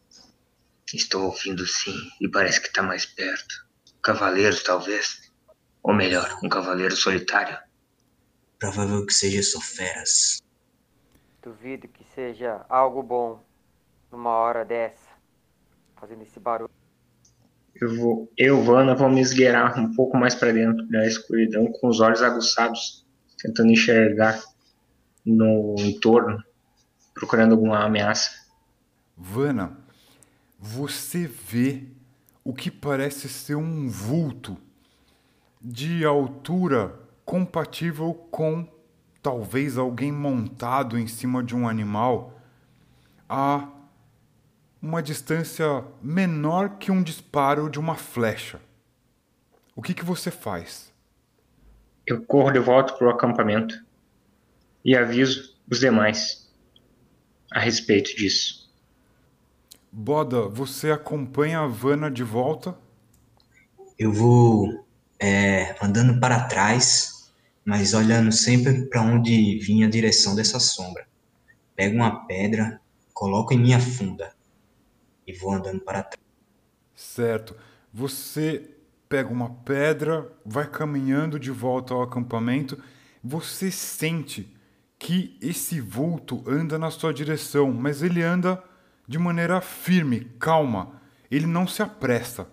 S2: Estou ouvindo sim, e parece que está mais perto. Cavaleiros, talvez. Ou melhor, um cavaleiro solitário.
S4: Provável que seja só feras.
S5: Duvido que seja algo bom numa hora dessa, fazendo esse barulho.
S2: Eu, vou, eu, Vanna, vou me esgueirar um pouco mais para dentro da escuridão, com os olhos aguçados, tentando enxergar no entorno, procurando alguma ameaça.
S1: Vanna, você vê o que parece ser um vulto de altura compatível com talvez alguém montado em cima de um animal a uma distância menor que um disparo de uma flecha. O que, que você faz?
S2: Eu corro de volta para o acampamento e aviso os demais a respeito disso.
S1: Boda, você acompanha a Vanna de volta?
S4: Eu vou é, andando para trás, mas olhando sempre para onde vinha a direção dessa sombra. Pego uma pedra, coloco em minha funda e vou andando para trás.
S1: Certo. Você pega uma pedra, vai caminhando de volta ao acampamento. Você sente que esse vulto anda na sua direção, mas ele anda de maneira firme, calma. Ele não se apressa.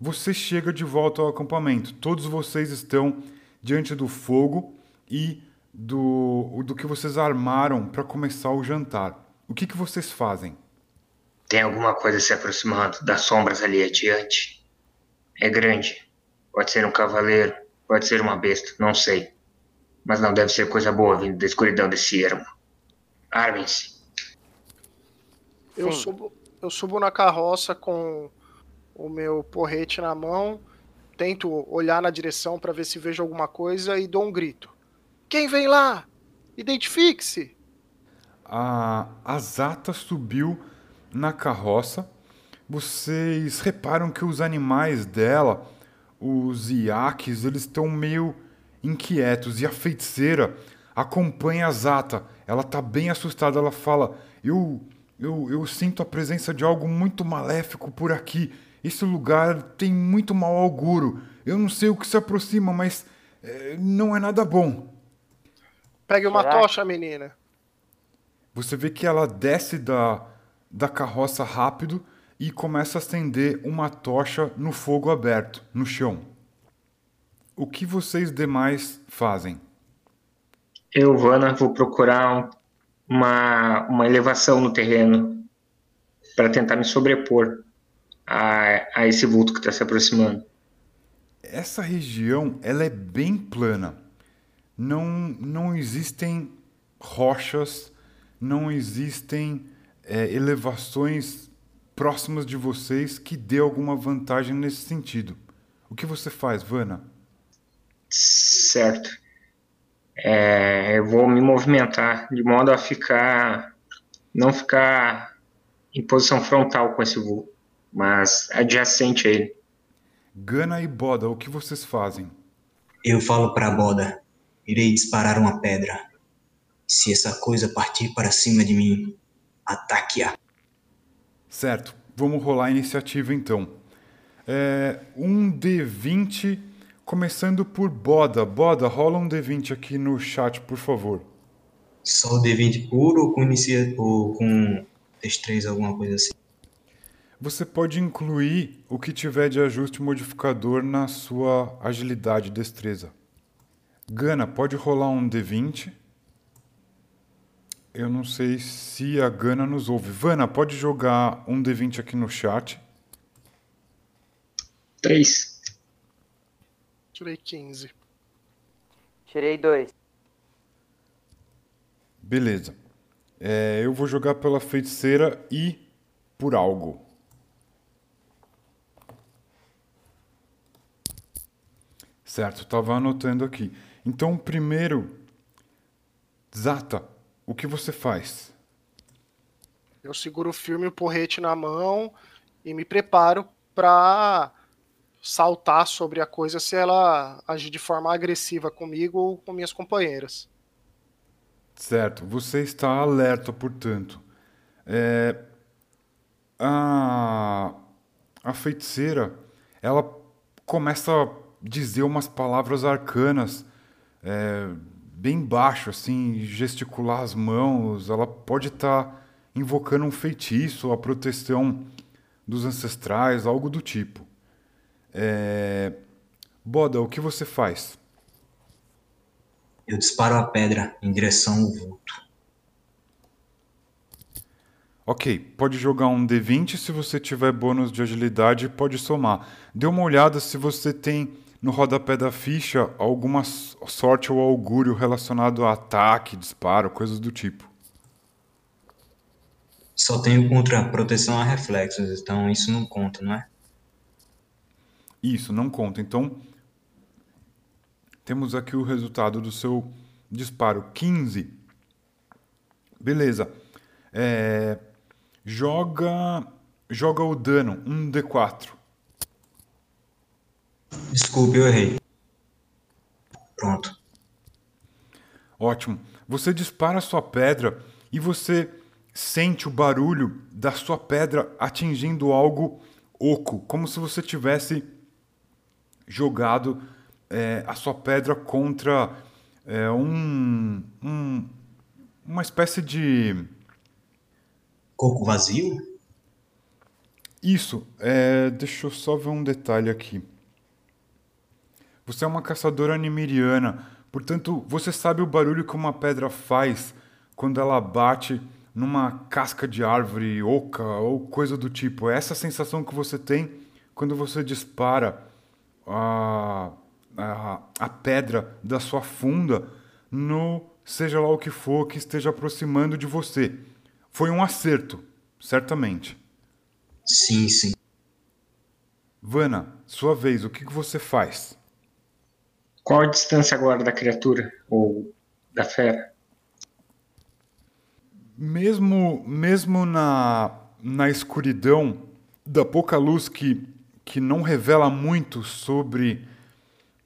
S1: Você chega de volta ao acampamento. Todos vocês estão diante do fogo e do, do que vocês armaram para começar o jantar. O que, que vocês fazem?
S2: Tem alguma coisa se aproximando das sombras ali adiante. É grande. Pode ser um cavaleiro, pode ser uma besta, não sei. Mas não deve ser coisa boa vindo da escuridão desse ermo. Armem-se.
S3: Eu subo, eu subo na carroça com o meu porrete na mão, tento olhar na direção para ver se vejo alguma coisa e dou um grito. Quem vem lá? Identifique-se!
S1: a, a Zata subiu na carroça. Vocês reparam que os animais dela, os iaques, eles estão meio inquietos. E a feiticeira acompanha a Zata. Ela tá bem assustada. Ela fala: Eu, eu, eu sinto a presença de algo muito maléfico por aqui. Esse lugar tem muito mau auguro. Eu não sei o que se aproxima, mas eh, não é nada bom.
S3: Pegue uma
S5: Será?
S3: tocha, menina.
S1: Você vê que ela desce da, da carroça rápido e começa a acender uma tocha no fogo aberto, no chão. O que vocês demais fazem?
S2: Eu, Vanna, vou procurar um- uma, uma elevação no terreno para tentar me sobrepor a, a esse vulto que está se aproximando.
S1: Essa região ela é bem plana. Não, não existem rochas, não existem é, elevações próximas de vocês que dê alguma vantagem nesse sentido. O que você faz, Vanna?
S2: Certo. É, eu vou me movimentar de modo a ficar. não ficar em posição frontal com esse vulto, mas adjacente a ele.
S1: Gana e Boda, o que vocês fazem?
S4: Eu falo para a boda: irei disparar uma pedra. Se essa coisa partir para cima de mim, ataque-a.
S1: Certo, vamos rolar a iniciativa então. É, um D20, começando por Boda. Boda, rola um D20 aqui no chat, por favor.
S4: Só o D20 puro ou com, inicia... ou com destreza, alguma coisa assim?
S1: Você pode incluir o que tiver de ajuste modificador na sua agilidade e destreza. Gana, pode rolar um D20. Eu não sei se a Gana nos ouve. Vana, pode jogar um D20 aqui no chat.
S2: Três.
S3: Tirei 15.
S5: Tirei dois.
S1: Beleza. É, eu vou jogar pela feiticeira e por algo. Certo, estava anotando aqui. Então, primeiro, Zata, o que você faz?
S3: Eu seguro firme o porrete na mão e me preparo para saltar sobre a coisa se ela agir de forma agressiva comigo ou com minhas companheiras.
S1: Certo, você está alerta, portanto. É, a, a feiticeira, ela começa a dizer umas palavras arcanas, é, bem baixo, assim, gesticular as mãos. Ela pode estar invocando um feitiço, a proteção dos ancestrais, algo do tipo. É, Boda, o que você faz?
S4: Eu disparo a pedra em direção ao vulto.
S1: Ok, pode jogar um D20 se você tiver bônus de agilidade, pode somar. Dê uma olhada se você tem no rodapé da ficha alguma sorte ou augúrio relacionado a ataque, disparo, coisas do tipo.
S4: Só tenho contra proteção a reflexos, então isso não conta, não é?
S1: Isso, não conta. Então, temos aqui o resultado do seu disparo: 15. Beleza. É, joga, joga o dano, um D4.
S4: Desculpe, eu errei. Pronto.
S1: Ótimo. Você dispara a sua pedra e você sente o barulho da sua pedra atingindo algo oco, como se você tivesse jogado é, a sua pedra contra é, um, um, uma espécie de.
S4: Coco vazio?
S1: Isso. É, deixa eu só ver um detalhe aqui. Você é uma caçadora nimiriana, portanto, você sabe o barulho que uma pedra faz quando ela bate numa casca de árvore oca ou coisa do tipo. É essa sensação que você tem quando você dispara a, a, a pedra da sua funda no seja lá o que for que esteja aproximando de você. Foi um acerto, certamente.
S4: Sim, sim.
S1: Vana, sua vez, o que, que você faz?
S2: Qual a distância agora da criatura ou da fera?
S1: Mesmo, mesmo na, na escuridão, da pouca luz que, que não revela muito sobre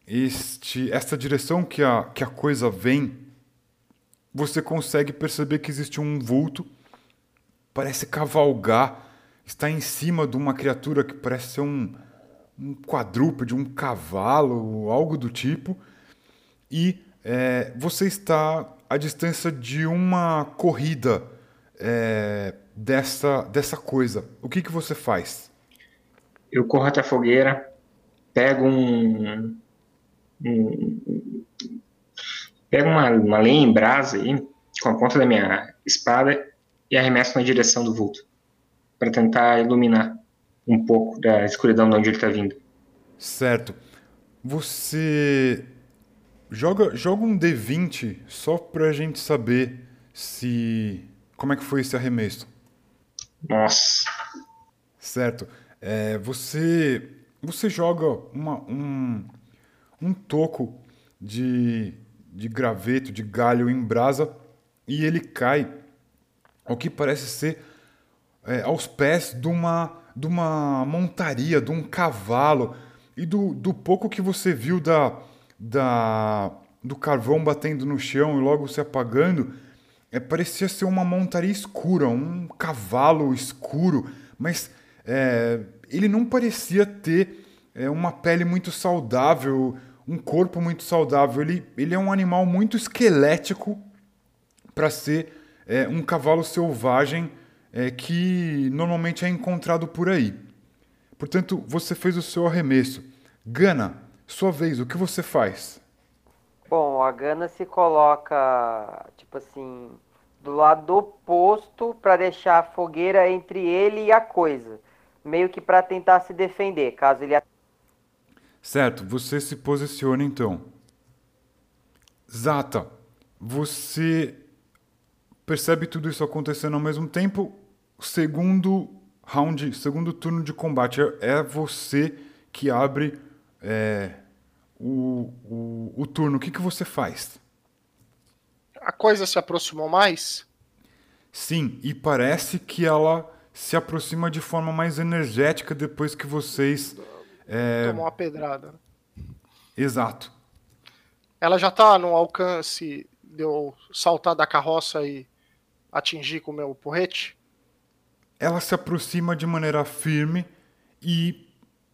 S1: este, esta direção que a, que a coisa vem, você consegue perceber que existe um vulto, parece cavalgar, está em cima de uma criatura que parece ser um, um quadrúpede, um cavalo, algo do tipo, e é, você está à distância de uma corrida é, dessa, dessa coisa. O que, que você faz?
S2: Eu corro até a fogueira, pego um, um pego uma, uma lenha em brasa aí, com a ponta da minha espada e arremesso na direção do vulto para tentar iluminar um pouco da escuridão de onde ele está vindo.
S1: Certo. Você joga, joga um D20 só pra gente saber se. Como é que foi esse arremesso?
S2: Nossa.
S1: Certo. É, você. Você joga uma, um, um toco de, de graveto, de galho em brasa, e ele cai ao que parece ser é, aos pés de uma, de uma montaria, de um cavalo. E do, do pouco que você viu da, da, do carvão batendo no chão e logo se apagando, é, parecia ser uma montaria escura, um cavalo escuro, mas é, ele não parecia ter é, uma pele muito saudável, um corpo muito saudável. Ele, ele é um animal muito esquelético, para ser é, um cavalo selvagem é, que normalmente é encontrado por aí. Portanto, você fez o seu arremesso. Gana, sua vez, o que você faz?
S5: Bom, a Gana se coloca, tipo assim, do lado oposto para deixar a fogueira entre ele e a coisa, meio que para tentar se defender, caso ele
S1: Certo, você se posiciona então. Zata, você percebe tudo isso acontecendo ao mesmo tempo. Segundo round, segundo turno de combate, é você que abre é, o, o, o turno. O que, que você faz?
S3: A coisa se aproximou mais?
S1: Sim, e parece que ela se aproxima de forma mais energética depois que vocês. É...
S3: Tomou uma pedrada.
S1: Exato.
S3: Ela já tá no alcance de eu saltar da carroça e atingir com o meu porrete?
S1: Ela se aproxima de maneira firme e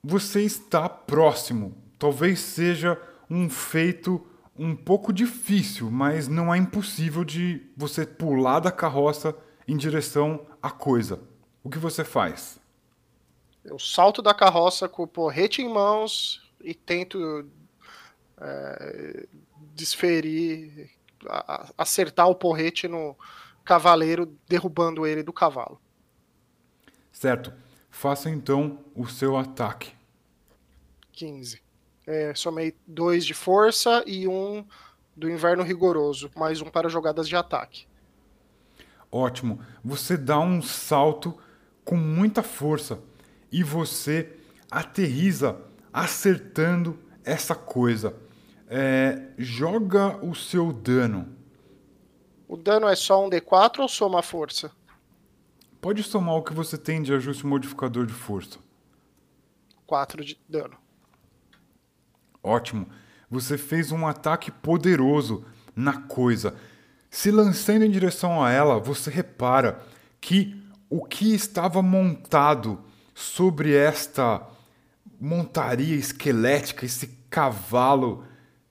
S1: você está próximo. Talvez seja um feito um pouco difícil, mas não é impossível de você pular da carroça em direção à coisa. O que você faz?
S3: Eu salto da carroça com o porrete em mãos e tento é, desferir, acertar o porrete no cavaleiro, derrubando ele do cavalo.
S1: Certo. Faça então o seu ataque.
S3: 15. É, somei dois de força e um do inverno rigoroso, mais um para jogadas de ataque.
S1: Ótimo. Você dá um salto com muita força e você aterriza acertando essa coisa. É, joga o seu dano.
S3: O dano é só um D4 ou soma a força?
S1: Pode somar o que você tem de ajuste modificador de força.
S3: 4 de dano.
S1: Ótimo. Você fez um ataque poderoso na coisa. Se lançando em direção a ela, você repara que o que estava montado sobre esta montaria esquelética, esse cavalo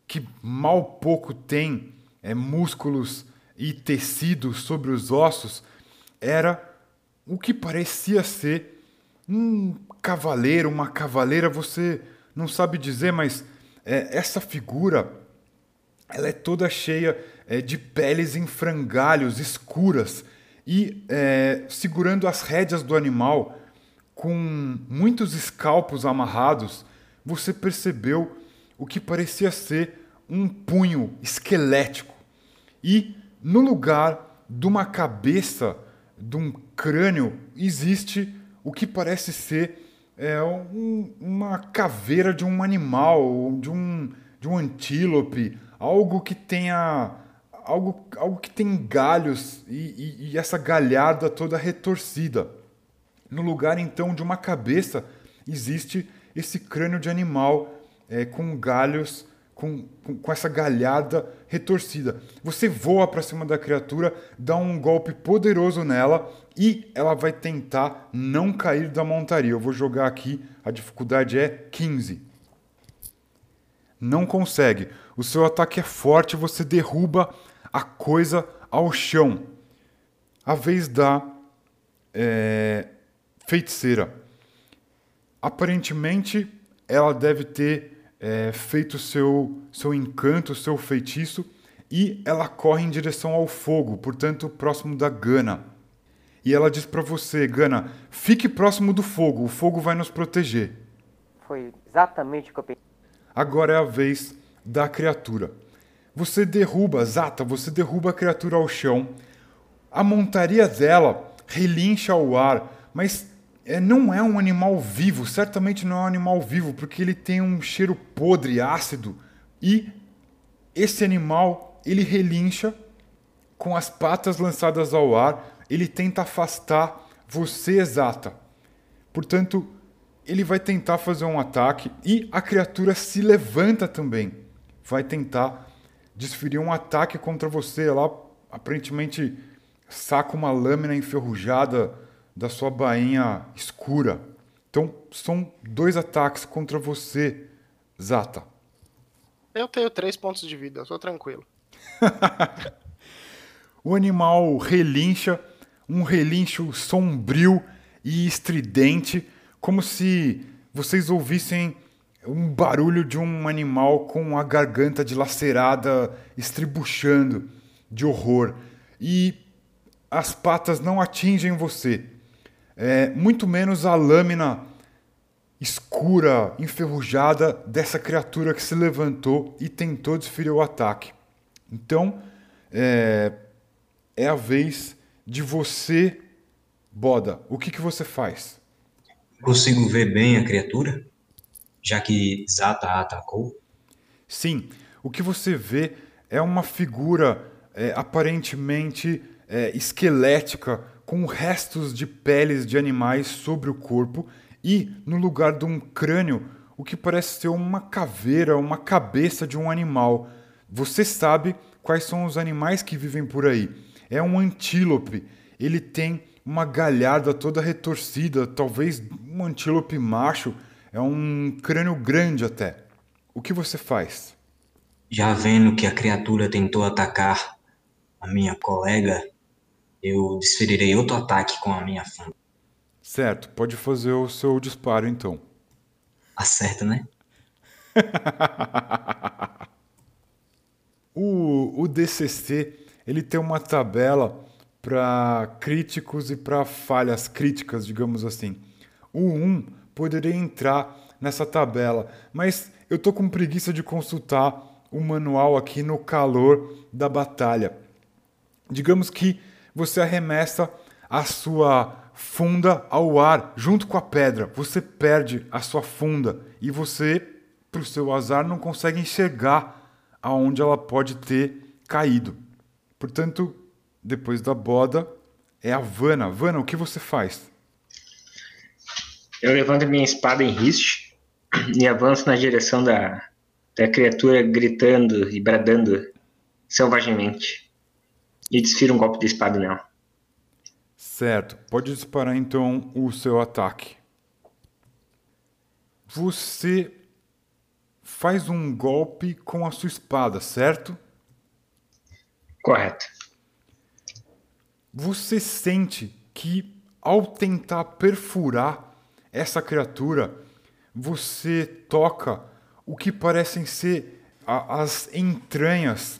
S1: que mal pouco tem é, músculos e tecidos sobre os ossos, era o que parecia ser um cavaleiro, uma cavaleira, você não sabe dizer, mas é, essa figura ela é toda cheia é, de peles em frangalhos escuras e é, segurando as rédeas do animal com muitos escalpos amarrados, você percebeu o que parecia ser um punho esquelético. E no lugar de uma cabeça, de um crânio, existe o que parece ser é, um, uma caveira de um animal, de um, de um antílope, algo que tenha. algo, algo que tem galhos e, e, e essa galhada toda retorcida. No lugar então de uma cabeça existe esse crânio de animal é, com galhos com, com, com essa galhada retorcida. Você voa para cima da criatura, dá um golpe poderoso nela e ela vai tentar não cair da montaria. Eu vou jogar aqui, a dificuldade é 15. Não consegue. O seu ataque é forte, você derruba a coisa ao chão. A vez da é, feiticeira. Aparentemente, ela deve ter é, feito seu, seu encanto, seu feitiço, e ela corre em direção ao fogo, portanto, próximo da Gana. E ela diz para você, Gana, fique próximo do fogo, o fogo vai nos proteger.
S5: Foi exatamente o que eu pensei.
S1: Agora é a vez da criatura. Você derruba, Zata, você derruba a criatura ao chão. A montaria dela relincha ao ar, mas é, não é um animal vivo, certamente não é um animal vivo, porque ele tem um cheiro podre, ácido. E esse animal, ele relincha com as patas lançadas ao ar, ele tenta afastar você exata. Portanto, ele vai tentar fazer um ataque e a criatura se levanta também. Vai tentar desferir um ataque contra você. Ela aparentemente saca uma lâmina enferrujada da sua bainha escura. Então, são dois ataques contra você, Zata.
S3: Eu tenho três pontos de vida, tô tranquilo. (laughs)
S1: o animal relincha, um relincho sombrio e estridente, como se vocês ouvissem um barulho de um animal com a garganta dilacerada, estribuchando de horror. E as patas não atingem você, é, muito menos a lâmina escura, enferrujada dessa criatura que se levantou e tentou desferir o ataque. Então, é, é a vez de você, Boda. O que, que você faz?
S4: Consigo ver bem a criatura? Já que Zata a atacou?
S1: Sim. O que você vê é uma figura é, aparentemente é, esquelética, com restos de peles de animais sobre o corpo e, no lugar de um crânio, o que parece ser uma caveira, uma cabeça de um animal. Você sabe quais são os animais que vivem por aí. É um antílope. Ele tem uma galhada toda retorcida, talvez um antílope macho. É um crânio grande até. O que você faz?
S4: Já vendo que a criatura tentou atacar a minha colega, eu desferirei outro ataque com a minha funda.
S1: Certo, pode fazer o seu disparo então.
S4: Acerta, né? (laughs)
S1: o, o DCC ele tem uma tabela para críticos e para falhas críticas, digamos assim. O 1 poderia entrar nessa tabela, mas eu tô com preguiça de consultar o manual aqui no calor da batalha. Digamos que você arremessa a sua funda ao ar junto com a pedra. Você perde a sua funda e você, para o seu azar, não consegue enxergar aonde ela pode ter caído. Portanto, depois da boda, é a Vana. Vana, o que você faz?
S2: Eu levanto minha espada em riste e avanço na direção da, da criatura gritando e bradando selvagemente. E desfira um golpe de espada nela.
S1: Certo. Pode disparar então o seu ataque. Você faz um golpe com a sua espada, certo?
S2: Correto.
S1: Você sente que ao tentar perfurar essa criatura, você toca o que parecem ser a, as entranhas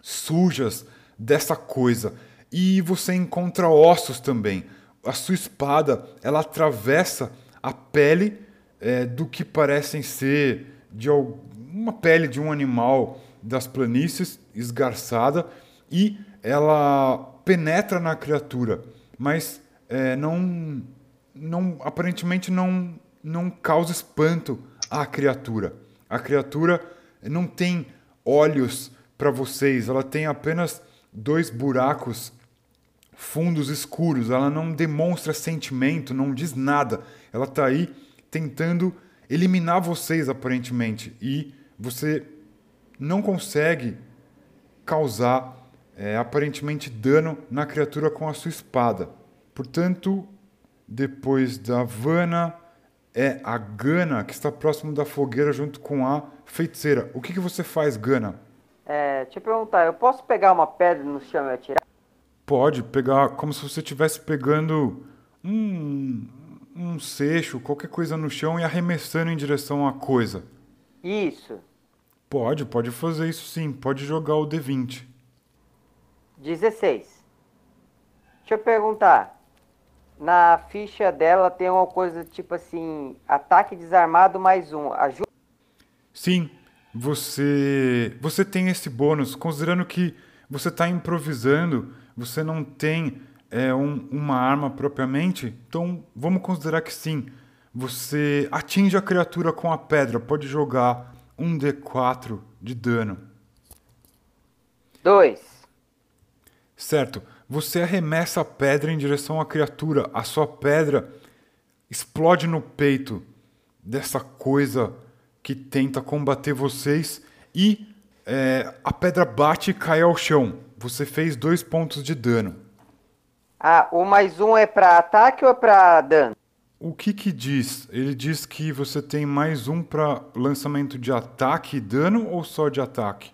S1: sujas dessa coisa. E você encontra ossos também. A sua espada ela atravessa a pele é, do que parecem ser de uma pele de um animal das planícies esgarçada e ela penetra na criatura, mas é, não, não aparentemente não não causa espanto à criatura. A criatura não tem olhos para vocês, ela tem apenas dois buracos fundos escuros. Ela não demonstra sentimento, não diz nada. Ela está aí tentando eliminar vocês, aparentemente. E você não consegue causar, é, aparentemente, dano na criatura com a sua espada. Portanto, depois da Vana, é a Gana que está próximo da fogueira junto com a feiticeira. O que, que você faz, Gana?
S5: É, te perguntar, eu posso pegar uma pedra no chão e atirar?
S1: Pode pegar como se você estivesse pegando um, um seixo, qualquer coisa no chão e arremessando em direção à coisa.
S5: Isso.
S1: Pode, pode fazer isso sim. Pode jogar o D20.
S5: 16. Deixa eu perguntar. Na ficha dela tem uma coisa tipo assim: ataque desarmado mais um. Ajuda?
S1: Sim, você você tem esse bônus, considerando que você está improvisando, você não tem é, um, uma arma propriamente, então vamos considerar que sim. Você atinge a criatura com a pedra, pode jogar um D4 de dano.
S5: Dois.
S1: Certo. Você arremessa a pedra em direção à criatura. A sua pedra explode no peito dessa coisa que tenta combater vocês e é, a pedra bate e cai ao chão. Você fez dois pontos de dano.
S5: Ah, o mais um é para ataque ou é para dano?
S1: O que que diz? Ele diz que você tem mais um para lançamento de ataque e dano ou só de ataque?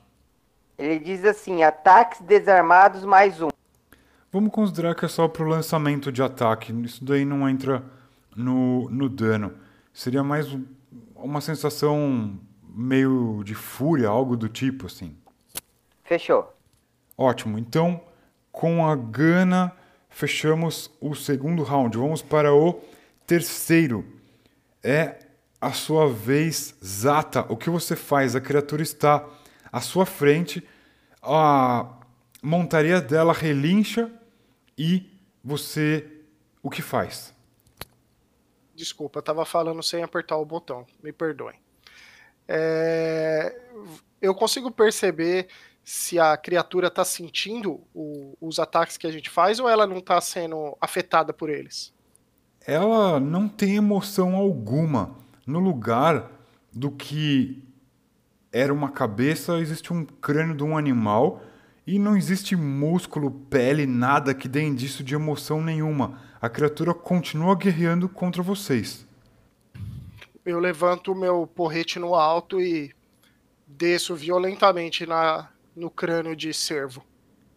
S5: Ele diz assim: ataques desarmados mais um.
S1: Vamos considerar que é só para o lançamento de ataque. Isso daí não entra no, no dano. Seria mais uma sensação meio de fúria, algo do tipo assim.
S5: Fechou.
S1: Ótimo. Então, com a Gana, fechamos o segundo round. Vamos para o terceiro. É a sua vez, Zata. O que você faz? A criatura está à sua frente. A montaria dela relincha e você o que faz?
S3: Desculpa, eu estava falando sem apertar o botão. Me perdoem. É... Eu consigo perceber se a criatura está sentindo o, os ataques que a gente faz ou ela não está sendo afetada por eles?
S1: Ela não tem emoção alguma. No lugar do que era uma cabeça, existe um crânio de um animal e não existe músculo, pele, nada que dê indício de emoção nenhuma. A criatura continua guerreando contra vocês.
S3: Eu levanto o meu porrete no alto e desço violentamente na, no crânio de cervo.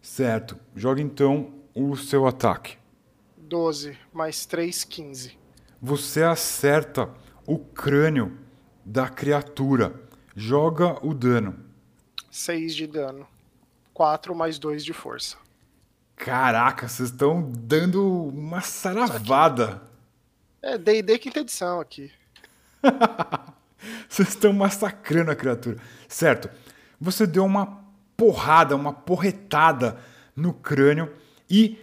S1: Certo. Joga então o seu ataque.
S3: 12 mais 3, 15.
S1: Você acerta o crânio da criatura. Joga o dano.
S3: 6 de dano. 4 mais 2 de força.
S1: Caraca, vocês estão dando uma saravada.
S3: É D&D quinta edição aqui. (laughs)
S1: vocês estão massacrando a criatura. Certo. Você deu uma porrada, uma porretada no crânio e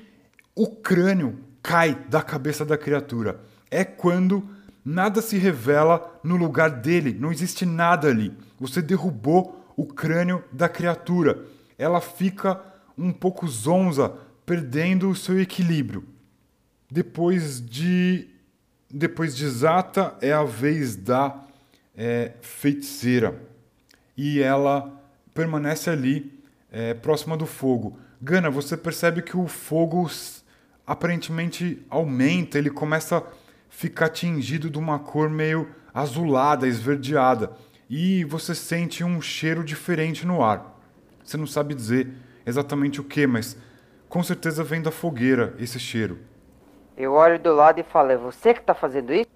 S1: o crânio cai da cabeça da criatura. É quando nada se revela no lugar dele, não existe nada ali. Você derrubou o crânio da criatura ela fica um pouco zonza, perdendo o seu equilíbrio. Depois de depois de Zata é a vez da é, feiticeira e ela permanece ali é, próxima do fogo. Gana, você percebe que o fogo aparentemente aumenta, ele começa a ficar tingido de uma cor meio azulada, esverdeada, e você sente um cheiro diferente no ar. Você não sabe dizer exatamente o que, mas com certeza vem da fogueira esse cheiro.
S5: Eu olho do lado e falo: é você que está fazendo isso?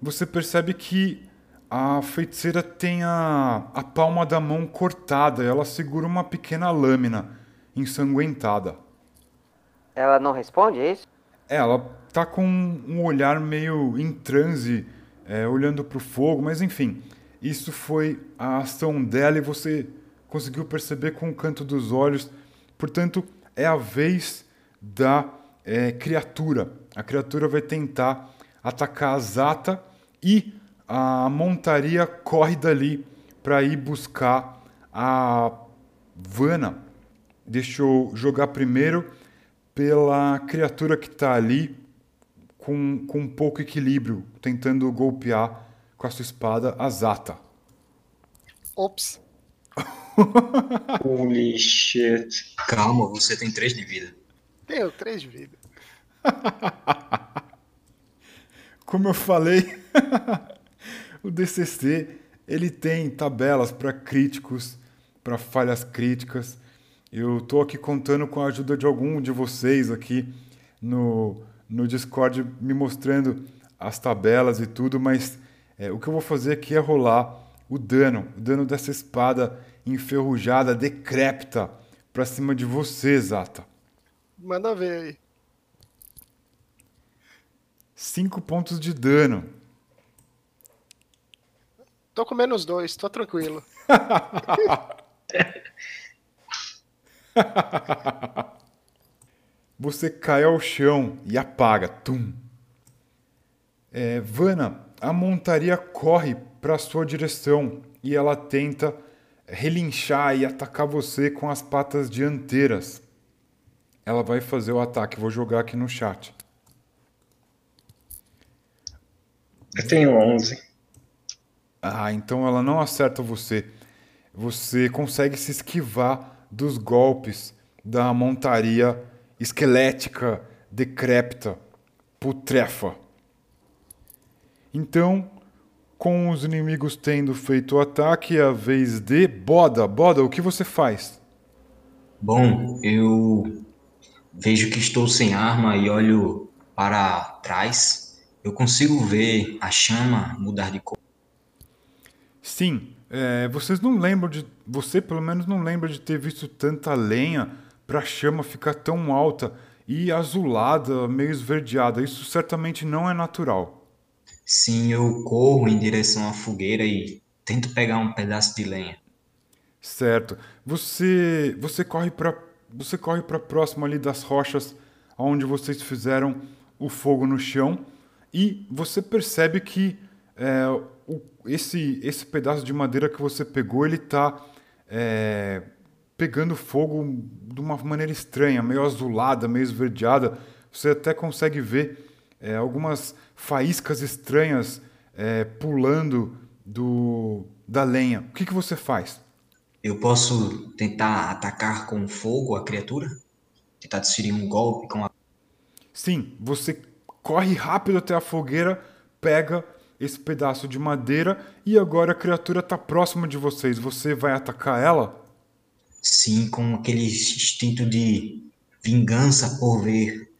S1: Você percebe que a feiticeira tem a, a palma da mão cortada e ela segura uma pequena lâmina ensanguentada.
S5: Ela não responde, é isso?
S1: É, ela tá com um olhar meio em transe, é, olhando para o fogo, mas enfim, isso foi a ação dela e você conseguiu perceber com o canto dos olhos. Portanto, é a vez da é, criatura. A criatura vai tentar atacar a Zata e a montaria corre dali para ir buscar a Vana. Deixa eu jogar primeiro pela criatura que está ali com, com pouco equilíbrio, tentando golpear com a sua espada a Zata.
S3: Ops.
S2: Holy shit.
S4: Calma, você tem 3 de vida.
S3: Tenho 3 de vida. (laughs)
S1: Como eu falei, (laughs) o DCC ele tem tabelas para críticos, para falhas críticas. Eu estou aqui contando com a ajuda de algum de vocês aqui no, no Discord me mostrando as tabelas e tudo, mas é, o que eu vou fazer aqui é rolar o dano, o dano dessa espada enferrujada, decrépita, pra cima de você, Zata.
S3: Manda ver aí.
S1: Cinco pontos de dano.
S3: Tô com menos dois, tô tranquilo. (laughs)
S1: Você cai ao chão e apaga. Tum. É, Vana, a montaria corre para sua direção e ela tenta relinchar e atacar você com as patas dianteiras. Ela vai fazer o ataque. Vou jogar aqui no chat.
S2: Eu tenho 11.
S1: Ah, então ela não acerta você. Você consegue se esquivar dos golpes da montaria esquelética, decrépita, putrefa. Então, com os inimigos tendo feito o ataque, é a vez de Boda. Boda, o que você faz?
S4: Bom, eu vejo que estou sem arma e olho para trás, eu consigo ver a chama mudar de cor.
S1: Sim, é, vocês não lembram de. Você pelo menos não lembra de ter visto tanta lenha para a chama ficar tão alta e azulada, meio esverdeada. Isso certamente não é natural.
S4: Sim, eu corro em direção à fogueira e tento pegar um pedaço de lenha.
S1: Certo. Você você corre para você corre para próximo ali das rochas onde vocês fizeram o fogo no chão e você percebe que é, o, esse esse pedaço de madeira que você pegou ele está é, pegando fogo de uma maneira estranha, meio azulada, meio esverdeada. Você até consegue ver é, algumas faíscas estranhas é, pulando do, da lenha. O que, que você faz?
S4: Eu posso tentar atacar com fogo a criatura? Tentar desferir um golpe com a.
S1: Sim, você corre rápido até a fogueira, pega esse pedaço de madeira e agora a criatura está próxima de vocês. Você vai atacar ela?
S4: Sim, com aquele instinto de vingança por ver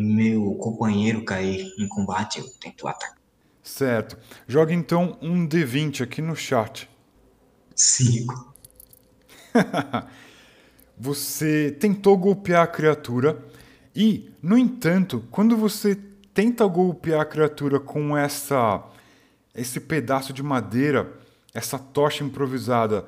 S4: meu companheiro cair em combate, eu tento atacar.
S1: Certo. Joga então um D20 aqui no chat.
S4: Cinco. (laughs)
S1: você tentou golpear a criatura e, no entanto, quando você tenta golpear a criatura com essa esse pedaço de madeira, essa tocha improvisada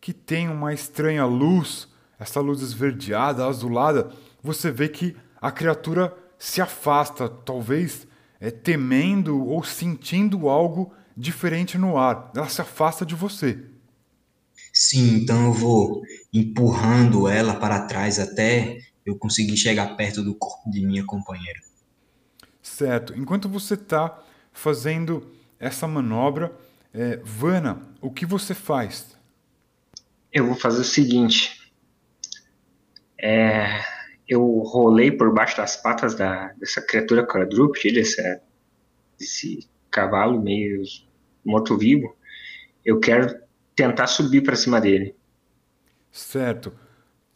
S1: que tem uma estranha luz, essa luz esverdeada, azulada, você vê que a criatura se afasta, talvez é, temendo ou sentindo algo diferente no ar. Ela se afasta de você.
S4: Sim, então eu vou empurrando ela para trás até eu conseguir chegar perto do corpo de minha companheira.
S1: Certo. Enquanto você está fazendo essa manobra, é, Vana, o que você faz?
S2: Eu vou fazer o seguinte. É, eu rolei por baixo das patas da, dessa criatura quadrúpede, desse, desse cavalo meio morto-vivo. Eu quero tentar subir para cima dele.
S1: Certo.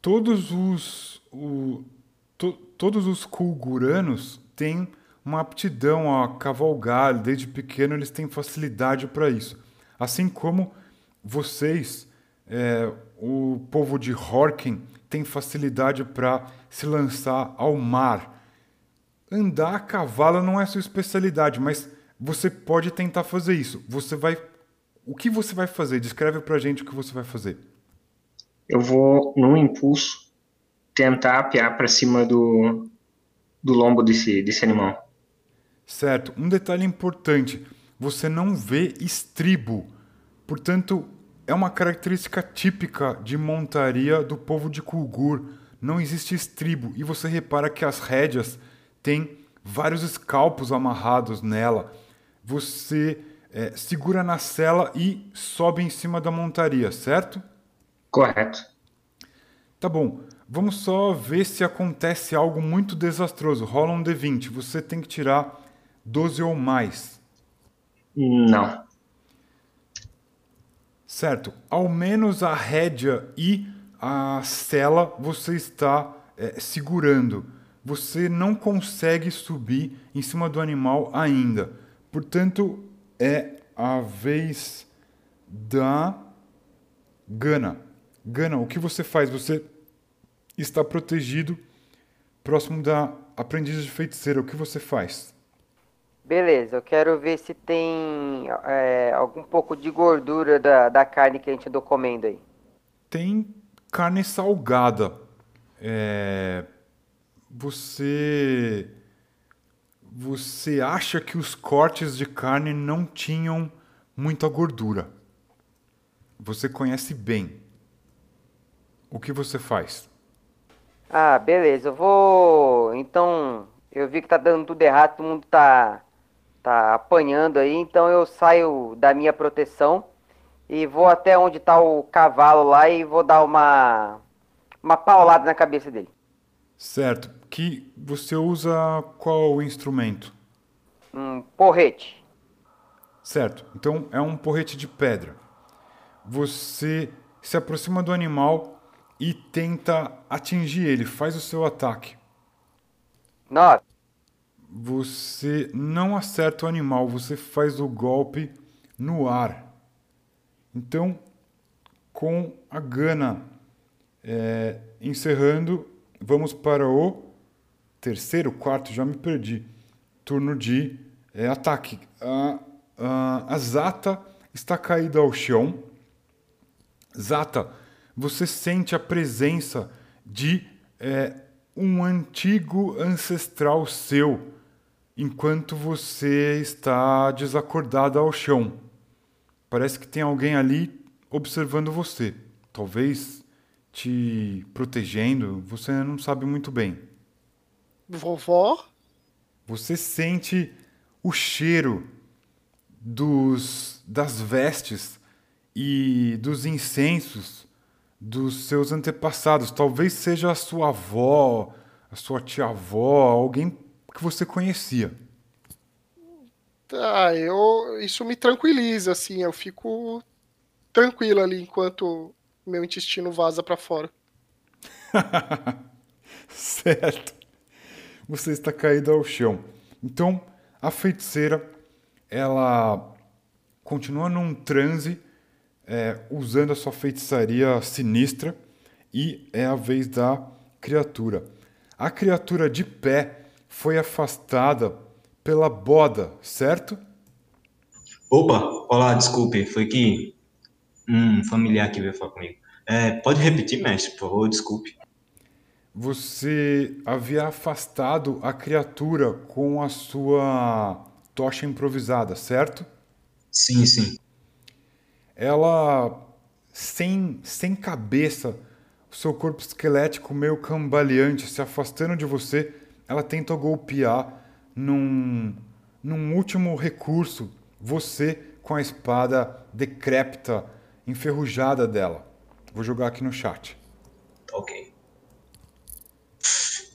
S1: Todos os o, to, todos os kulguranos têm uma aptidão a cavalgar, desde pequeno eles têm facilidade para isso. Assim como vocês, é, o povo de Horken, tem facilidade para se lançar ao mar. Andar a cavalo não é sua especialidade, mas você pode tentar fazer isso. Você vai o que você vai fazer? Descreve pra gente o que você vai fazer.
S2: Eu vou, num impulso, tentar apiar para cima do, do lombo desse, desse animal.
S1: Certo. Um detalhe importante: você não vê estribo. Portanto, é uma característica típica de montaria do povo de Kulgur. Não existe estribo. E você repara que as rédeas têm vários escalpos amarrados nela. Você é, segura na cela e sobe em cima da montaria, certo?
S2: Correto.
S1: Tá bom. Vamos só ver se acontece algo muito desastroso. Rola um D20. Você tem que tirar 12 ou mais.
S2: Não.
S1: Certo. Ao menos a rédea e a cela você está é, segurando. Você não consegue subir em cima do animal ainda. Portanto, é a vez da Gana. Gana, o que você faz? Você está protegido próximo da aprendiz de feiticeira. O que você faz?
S5: Beleza, eu quero ver se tem é, algum pouco de gordura da, da carne que a gente andou comendo aí.
S1: Tem carne salgada. É... Você você acha que os cortes de carne não tinham muita gordura. Você conhece bem. O que você faz?
S5: Ah, beleza. Eu vou. Então, eu vi que tá dando tudo errado, todo mundo tá tá apanhando aí, então eu saio da minha proteção e vou até onde tá o cavalo lá e vou dar uma uma paulada na cabeça dele.
S1: Certo. Que você usa qual instrumento?
S5: Um porrete.
S1: Certo. Então é um porrete de pedra. Você se aproxima do animal e tenta atingir ele. Faz o seu ataque.
S5: Nove.
S1: Você não acerta o animal, você faz o golpe no ar. Então, com a gana é, encerrando, vamos para o terceiro, quarto, já me perdi. Turno de é, ataque. A, a, a Zata está caída ao chão. Zata, você sente a presença de é, um antigo ancestral seu enquanto você está desacordada ao chão. Parece que tem alguém ali observando você. Talvez te protegendo, você não sabe muito bem.
S3: Vovó?
S1: Você sente o cheiro dos das vestes e dos incensos dos seus antepassados. Talvez seja a sua avó, a sua tia-avó, alguém que você conhecia.
S3: Tá, eu isso me tranquiliza assim, eu fico tranquilo ali enquanto meu intestino vaza para fora. (laughs)
S1: certo. Você está caído ao chão. Então, a feiticeira, ela continua num transe, é, usando a sua feitiçaria sinistra, e é a vez da criatura. A criatura de pé foi afastada pela boda, certo?
S4: Opa, olá, desculpe, foi que um familiar que veio falar comigo. É, pode repetir, mestre, por favor, desculpe.
S1: Você havia afastado a criatura com a sua tocha improvisada, certo?
S4: Sim, sim.
S1: Ela, sem, sem cabeça, o seu corpo esquelético meio cambaleante, se afastando de você, ela tenta golpear num, num último recurso você com a espada decrépita, enferrujada dela. Vou jogar aqui no chat.
S4: Ok.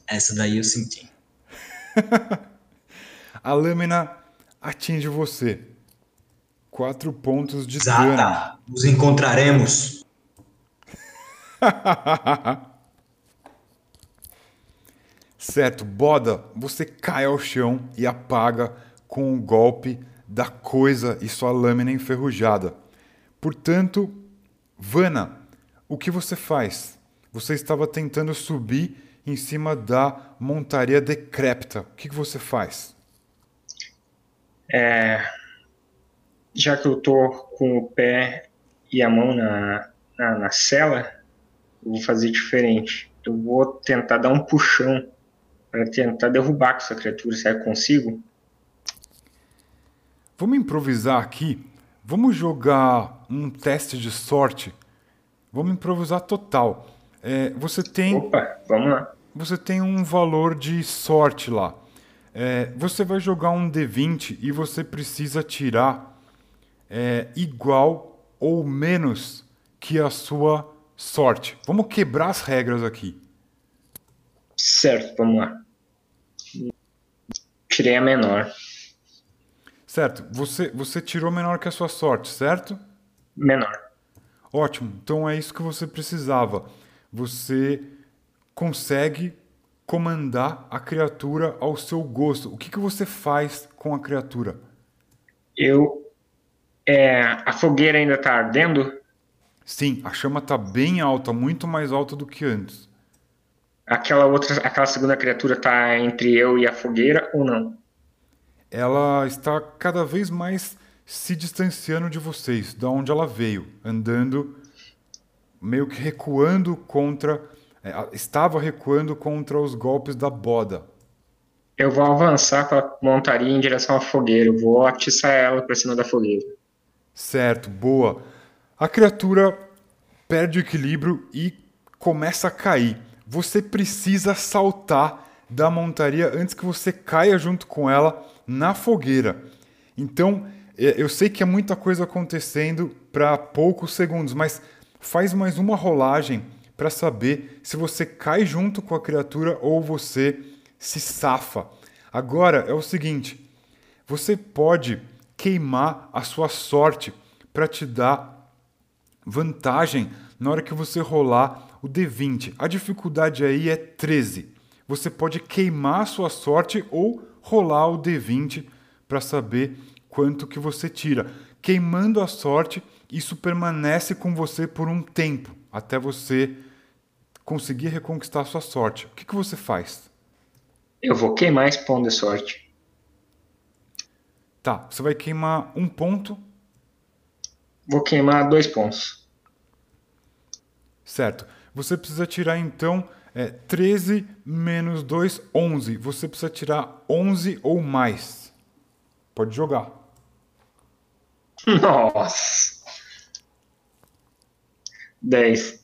S4: Essa daí eu senti. (laughs)
S1: a lâmina atinge você. Quatro pontos de
S4: Zata,
S1: dano.
S4: nos encontraremos. (laughs)
S1: certo, Boda, você cai ao chão e apaga com o golpe da coisa e sua lâmina enferrujada. Portanto, Vana, o que você faz? Você estava tentando subir em cima da montaria decrépita. O que, que você faz?
S2: É, já que eu tô com o pé e a mão na, na, na cela, eu vou fazer diferente. Eu vou tentar dar um puxão para tentar derrubar com essa criatura. Eu consigo?
S1: Vamos improvisar aqui. Vamos jogar um teste de sorte. Vamos improvisar total. É, você tem.
S2: Opa, vamos lá.
S1: Você tem um valor de sorte lá. É, você vai jogar um D20 e você precisa tirar é, igual ou menos que a sua sorte. Vamos quebrar as regras aqui.
S2: Certo, vamos lá. Tirei a menor.
S1: Certo. Você, você tirou menor que a sua sorte, certo?
S2: Menor.
S1: Ótimo. Então é isso que você precisava. Você consegue comandar a criatura ao seu gosto. O que, que você faz com a criatura?
S2: Eu. É, a fogueira ainda tá ardendo?
S1: Sim, a chama está bem alta, muito mais alta do que antes.
S2: Aquela outra, aquela segunda criatura tá entre eu e a fogueira ou não?
S1: Ela está cada vez mais se distanciando de vocês, da onde ela veio, andando meio que recuando contra é, estava recuando contra os golpes da boda.
S2: Eu vou avançar com a montaria em direção à fogueira. Eu vou atiçar ela para cima da fogueira.
S1: Certo, boa. A criatura perde o equilíbrio e começa a cair. Você precisa saltar da montaria antes que você caia junto com ela na fogueira. Então, é, eu sei que é muita coisa acontecendo para poucos segundos, mas faz mais uma rolagem para saber se você cai junto com a criatura ou você se safa. Agora é o seguinte: você pode queimar a sua sorte para te dar vantagem na hora que você rolar o D20. A dificuldade aí é 13. Você pode queimar a sua sorte ou rolar o D20 para saber quanto que você tira. Queimando a sorte, isso permanece com você por um tempo, até você conseguir reconquistar sua sorte. O que, que você faz?
S2: Eu vou queimar esse ponto de sorte.
S1: Tá, você vai queimar um ponto.
S2: Vou queimar dois pontos.
S1: Certo. Você precisa tirar então é, 13 menos 2, 11. Você precisa tirar 11 ou mais. Pode jogar.
S2: Nossa. 10.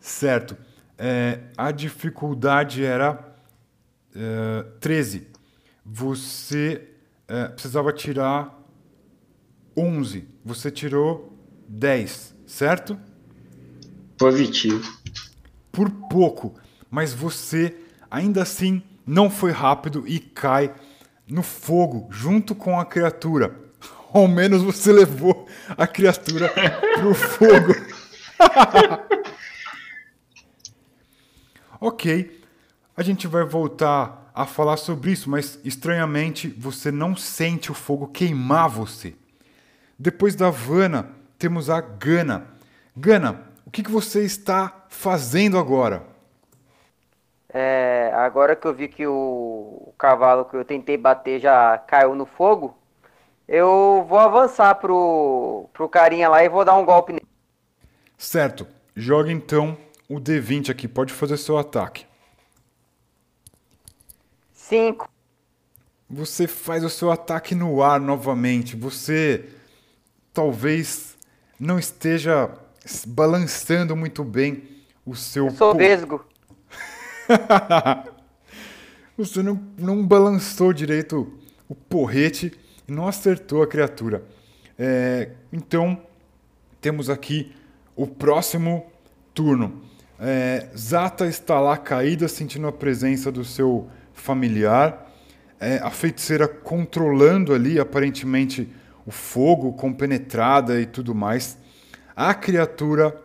S1: Certo. É, a dificuldade era é, 13. Você é, precisava tirar 11. Você tirou 10, certo?
S2: Positivo.
S1: Por pouco, mas você ainda assim não foi rápido e cai no fogo junto com a criatura. (laughs) Ao menos você levou a criatura (laughs) pro fogo. (laughs) ok, a gente vai voltar a falar sobre isso, mas estranhamente você não sente o fogo queimar você. Depois da Vana, temos a Gana. Gana, o que, que você está fazendo agora?
S5: É, agora que eu vi que o, o cavalo que eu tentei bater já caiu no fogo, eu vou avançar pro, pro carinha lá e vou dar um golpe nele.
S1: Certo. Joga então o D20 aqui. Pode fazer seu ataque.
S5: 5.
S1: Você faz o seu ataque no ar novamente. Você talvez não esteja balançando muito bem o seu.
S5: Eu sou
S1: po-
S5: vesgo. (laughs)
S1: Você não, não balançou direito o porrete e não acertou a criatura. É, então, temos aqui o próximo turno. É, Zata está lá caída, sentindo a presença do seu familiar. É, a feiticeira controlando ali, aparentemente, o fogo, compenetrada e tudo mais. A criatura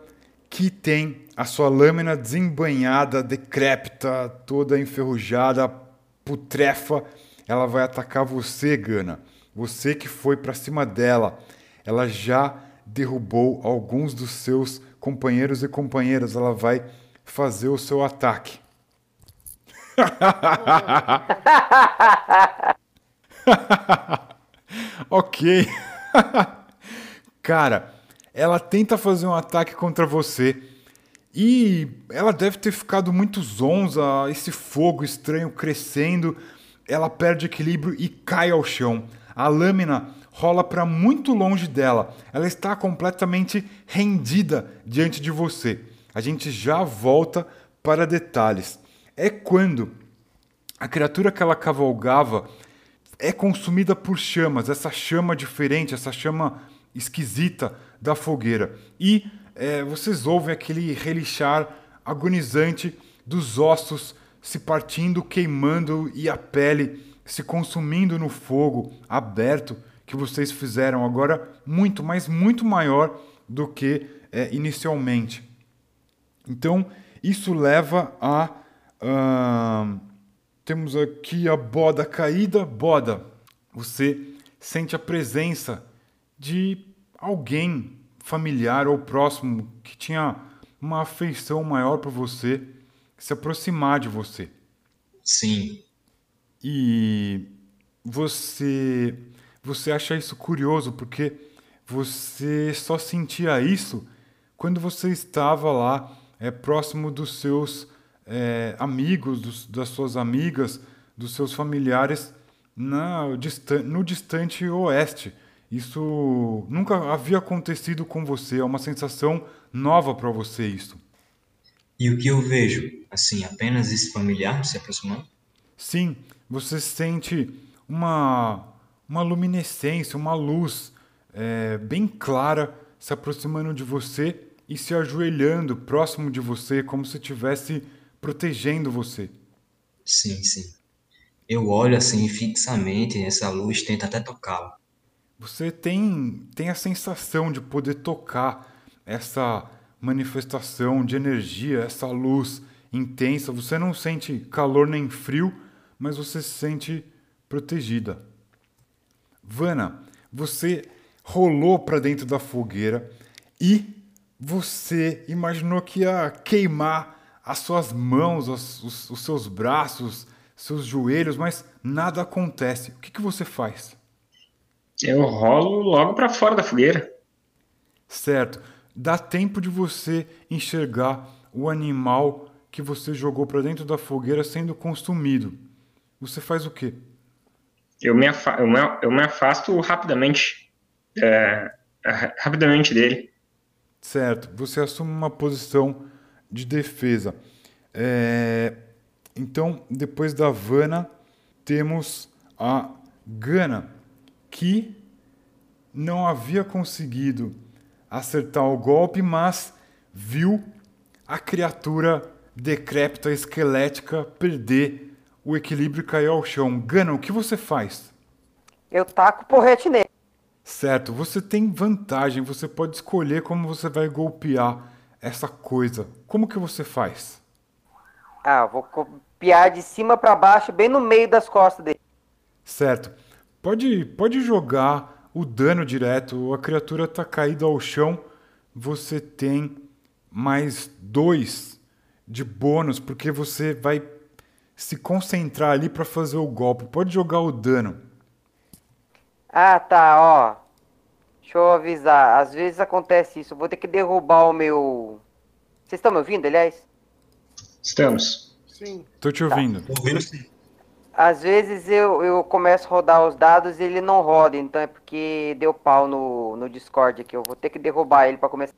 S1: que tem a sua lâmina desembanhada, decrépita, toda enferrujada, putrefa, ela vai atacar você, Gana. Você que foi para cima dela. Ela já derrubou alguns dos seus companheiros e companheiras. Ela vai fazer o seu ataque. (laughs) (laughs) (laughs) (laughs) ok. (laughs) Cara, ela tenta fazer um ataque contra você. E ela deve ter ficado muito zonza, esse fogo estranho crescendo. Ela perde equilíbrio e cai ao chão. A lâmina rola para muito longe dela. Ela está completamente rendida diante de você. A gente já volta para detalhes. É quando a criatura que ela cavalgava é consumida por chamas, essa chama diferente, essa chama esquisita da fogueira. E é, vocês ouvem aquele relixar agonizante dos ossos se partindo, queimando e a pele se consumindo no fogo aberto que vocês fizeram agora muito, mas muito maior do que é, inicialmente. Então isso leva a ahn, temos aqui a boda caída. Boda, você sente a presença de alguém familiar ou próximo que tinha uma afeição maior por você, se aproximar de você.
S4: Sim,
S1: E você você acha isso curioso porque você só sentia isso quando você estava lá é, próximo dos seus é, amigos, dos, das suas amigas, dos seus familiares na, distan- no distante oeste. Isso nunca havia acontecido com você, é uma sensação nova para você isso.
S4: E o que eu vejo? Assim, apenas esse familiar se aproximando?
S1: Sim, você sente uma, uma luminescência, uma luz é, bem clara se aproximando de você e se ajoelhando próximo de você, como se estivesse protegendo você.
S4: Sim, sim. Eu olho assim fixamente essa luz, tento até tocá-la.
S1: você tem, tem a sensação de poder tocar essa manifestação de energia, essa luz intensa. Você não sente calor nem frio, mas você se sente protegida. Vana, você rolou para dentro da fogueira e você imaginou que ia queimar as suas mãos, os, os, os seus braços, seus joelhos, mas nada acontece. O que, que você faz?
S2: Eu rolo logo para fora da fogueira.
S1: Certo. Dá tempo de você enxergar o animal que você jogou para dentro da fogueira sendo consumido. Você faz o quê?
S2: Eu me, afa eu me, eu me afasto rapidamente. É, rapidamente dele.
S1: Certo. Você assume uma posição de defesa. É... Então, depois da Vana, temos a Gana, que não havia conseguido acertar o golpe, mas viu a criatura decrépita, esquelética, perder o equilíbrio e cair ao chão. Gana, o que você faz?
S5: Eu taco o porrete nele.
S1: Certo, você tem vantagem, você pode escolher como você vai golpear essa coisa. Como que você faz?
S5: Ah, vou copiar de cima para baixo, bem no meio das costas dele.
S1: Certo. Pode, pode jogar o dano direto. A criatura está caída ao chão. Você tem mais dois de bônus, porque você vai se concentrar ali para fazer o golpe. Pode jogar o dano.
S5: Ah, tá, ó. Deixa eu avisar. Às vezes acontece isso. Eu vou ter que derrubar o meu. Vocês estão me ouvindo, aliás?
S2: Estamos.
S3: Sim.
S1: Tô te ouvindo.
S4: Tô ouvindo sim.
S5: Às vezes eu, eu começo a rodar os dados e ele não roda, então é porque deu pau no, no Discord aqui. Eu vou ter que derrubar ele para começar.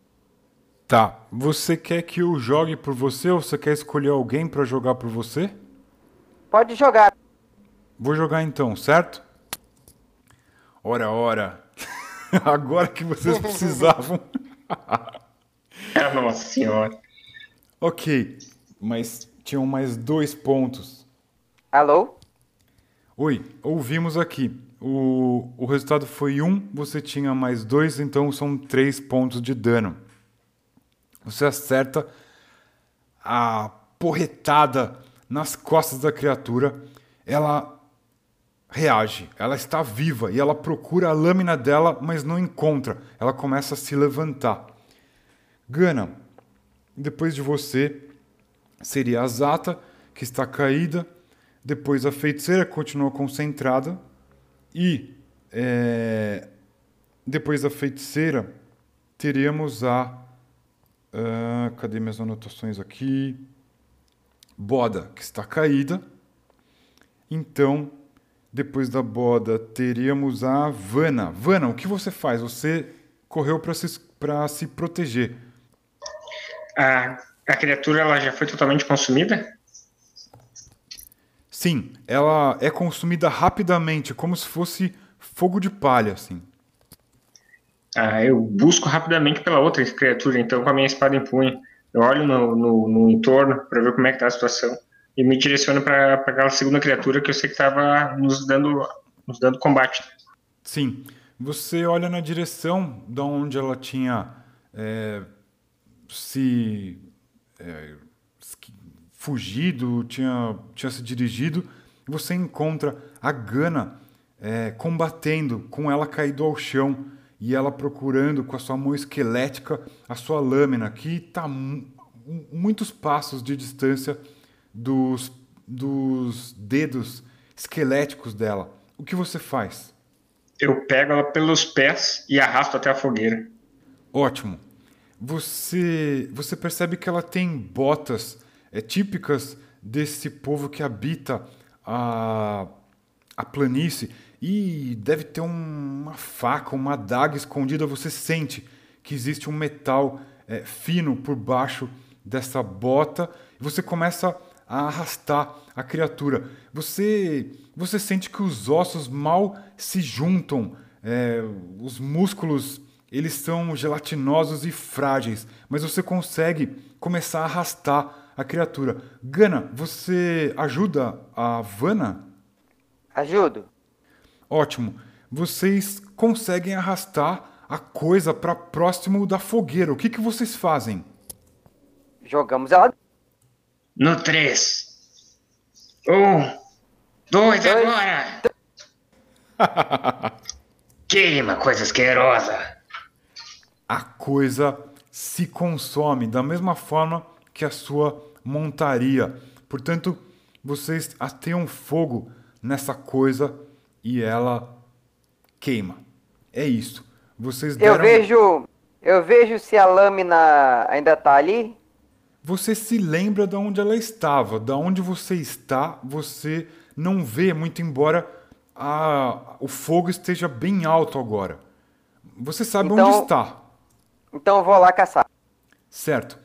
S1: Tá. Você quer que eu jogue por você ou você quer escolher alguém para jogar por você?
S5: Pode jogar.
S1: Vou jogar então, certo? Ora, ora. (laughs) Agora que vocês (laughs) precisavam. (laughs)
S2: Nossa senhora.
S1: Ok, mas tinham mais dois pontos.
S5: Alô?
S1: Oi, ouvimos aqui. O, o resultado foi um, você tinha mais dois, então são três pontos de dano. Você acerta a porretada nas costas da criatura, ela reage, ela está viva e ela procura a lâmina dela, mas não encontra. Ela começa a se levantar. Gana, depois de você seria a Zata, que está caída, depois a feiticeira continua concentrada e é, depois da feiticeira teríamos a Uh, cadê minhas anotações aqui? Boda, que está caída. Então, depois da boda, teríamos a Vana. Vana, o que você faz? Você correu para se, se proteger.
S2: A, a criatura ela já foi totalmente consumida?
S1: Sim, ela é consumida rapidamente, como se fosse fogo de palha, assim.
S2: Ah, eu busco rapidamente pela outra criatura, então com a minha espada em punho. Eu olho no, no, no entorno para ver como é que tá a situação e me direciono para aquela segunda criatura que eu sei que estava nos dando, nos dando combate.
S1: Sim. Você olha na direção da onde ela tinha é, se é, fugido, tinha, tinha se dirigido. Você encontra a Gana é, combatendo com ela caído ao chão e ela procurando com a sua mão esquelética a sua lâmina, que está muitos passos de distância dos, dos dedos esqueléticos dela. O que você faz?
S2: Eu pego ela pelos pés e arrasto até a fogueira.
S1: Ótimo. Você, você percebe que ela tem botas é, típicas desse povo que habita a, a planície e deve ter um, uma faca, uma adaga escondida. Você sente que existe um metal é, fino por baixo dessa bota e você começa a arrastar a criatura. Você, você sente que os ossos mal se juntam, é, os músculos eles são gelatinosos e frágeis, mas você consegue começar a arrastar a criatura. Gana, você ajuda a Vana?
S5: Ajudo.
S1: Ótimo. vocês conseguem arrastar a coisa para próximo da fogueira. O que, que vocês fazem?
S5: Jogamos ela.
S2: No 3. Um. Dois
S5: Dois.
S2: agora. (laughs) Queima, coisa asquerosa.
S1: A coisa se consome da mesma forma que a sua montaria. Portanto, vocês ateiam fogo nessa coisa e ela queima. É isso. Vocês
S5: Eu
S1: deram...
S5: vejo. Eu vejo se a lâmina ainda tá ali.
S1: Você se lembra de onde ela estava, da onde você está, você não vê muito embora a, o fogo esteja bem alto agora. Você sabe
S5: Então-
S1: onde está.
S5: Então eu vou lá caçar.
S1: Certo.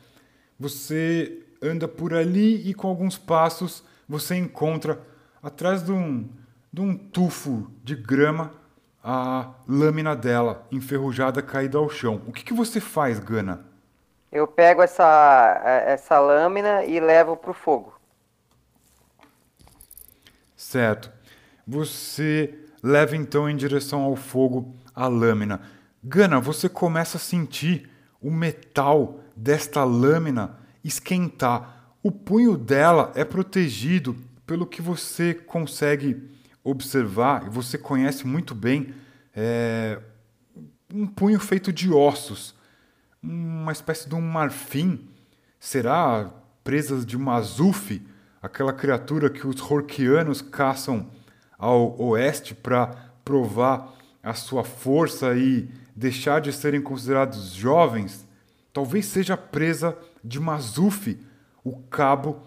S1: Você anda por ali e com alguns passos você encontra atrás de um, de um tufo de grama a lâmina dela enferrujada caída ao chão. O que, que você faz, Gana?
S5: Eu pego essa, eh, essa lâmina e levo pro fogo.
S1: Certo. Você leva então em direção ao fogo a lâmina. Gana, você começa a sentir o metal desta lâmina esquentar. O punho dela é protegido pelo que você consegue observar, e você conhece muito bem, é um punho feito de ossos, uma espécie de um marfim. Será presas de Mazuf, aquela criatura que os Horkianos caçam ao oeste para provar a sua força e deixar de serem considerados jovens? Talvez seja presa de Mazuf, o cabo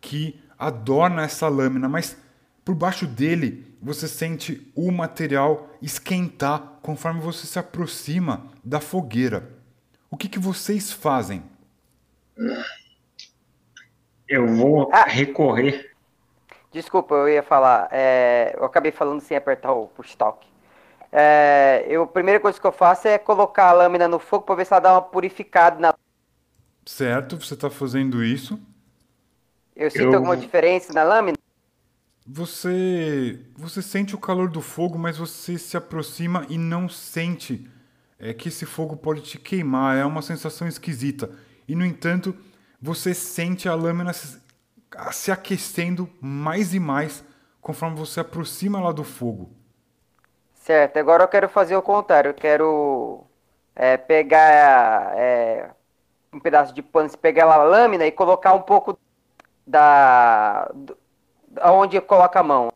S1: que adorna essa lâmina, mas por baixo dele você sente o material esquentar conforme você se aproxima da fogueira. O que, que vocês fazem?
S2: Eu vou
S5: Ah.
S2: recorrer.
S5: Desculpa, eu ia falar. é, eu acabei falando sem apertar o push talk. É, eu, a primeira coisa que eu faço é colocar a lâmina no fogo para ver se ela dá uma purificada na.
S1: Certo, você está fazendo isso.
S5: Eu sinto
S2: Eu-
S5: alguma diferença na lâmina?
S1: Você você sente o calor do fogo, mas você se aproxima e não sente é, que esse fogo pode te queimar. É uma sensação esquisita. E no entanto, você sente a lâmina se, se aquecendo mais e mais conforme você aproxima lá do fogo.
S5: Certo, agora eu quero fazer o contrário. Eu quero é, pegar é, um pedaço de pano, pegar a lâmina e colocar um pouco da. aonde coloca a mão.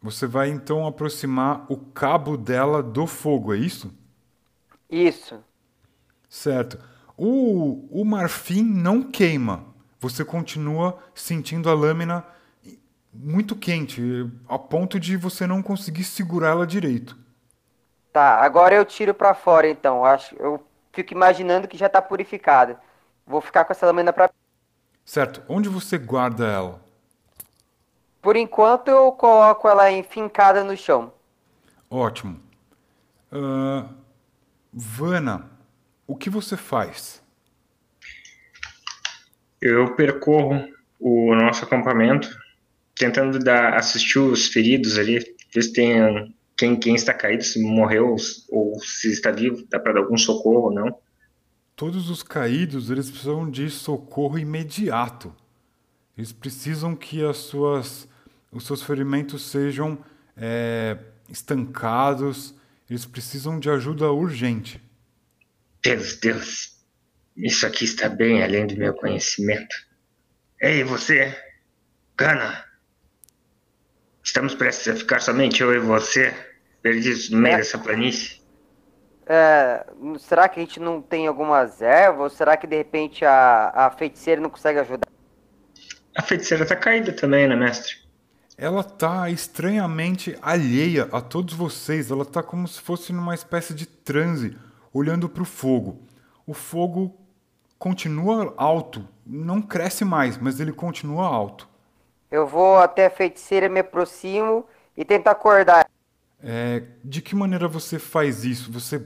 S1: Você vai então aproximar o cabo dela do fogo, é isso?
S5: Isso.
S1: Certo. O, o marfim não queima. Você continua sentindo a lâmina muito quente, a ponto de você não conseguir segurá-la direito.
S5: Tá, agora eu tiro pra fora então. Acho, eu fico imaginando que já tá purificada. Vou ficar com essa lâmina pra.
S1: Certo. Onde você guarda ela?
S5: Por enquanto eu coloco ela enfincada no chão.
S1: Ótimo. Ah, Vana, o que você faz?
S2: Eu percorro o nosso acampamento, tentando dar, assistir os feridos ali, ver se tem quem, quem está caído, se morreu ou se está vivo, dá para dar algum socorro ou não.
S1: Todos os caídos, eles precisam de socorro imediato. Eles precisam que as suas, os seus ferimentos sejam é, estancados. Eles precisam de ajuda urgente.
S2: Deus, Deus, isso aqui está bem além do meu conhecimento. Ei, você, Gana, estamos prestes a ficar somente eu e você, perdidos no meio
S5: É.
S2: dessa planície.
S5: É, será que a gente não tem algumas ervas? Ou será que de repente a, a feiticeira não consegue ajudar?
S2: A feiticeira está caída também, né, mestre?
S1: Ela tá estranhamente alheia a todos vocês. Ela tá como se fosse numa espécie de transe, olhando para o fogo. O fogo continua alto, não cresce mais, mas ele continua alto.
S5: Eu vou até a feiticeira, me aproximo e tento acordar.
S1: É, de que maneira você faz isso? Você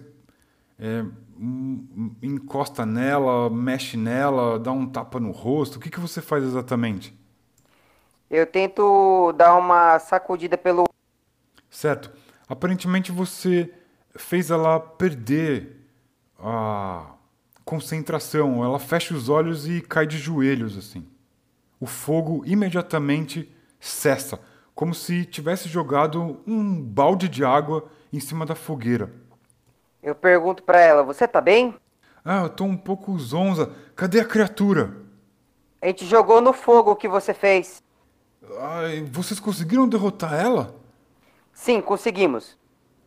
S1: é, hum, encosta nela, mexe nela, dá um tapa no rosto? O que, que você faz exatamente?
S5: Eu tento dar uma sacudida pelo.
S1: Certo. Aparentemente você fez ela perder a concentração. Ela fecha os olhos e cai de joelhos assim. O fogo imediatamente cessa, como se tivesse jogado um balde de água em cima da fogueira.
S5: Eu pergunto para ela: Você tá bem?
S1: Ah, eu tô um pouco zonza. Cadê a criatura?
S5: A gente jogou no fogo o que você fez.
S1: Ai, vocês conseguiram derrotar ela?
S5: Sim, conseguimos.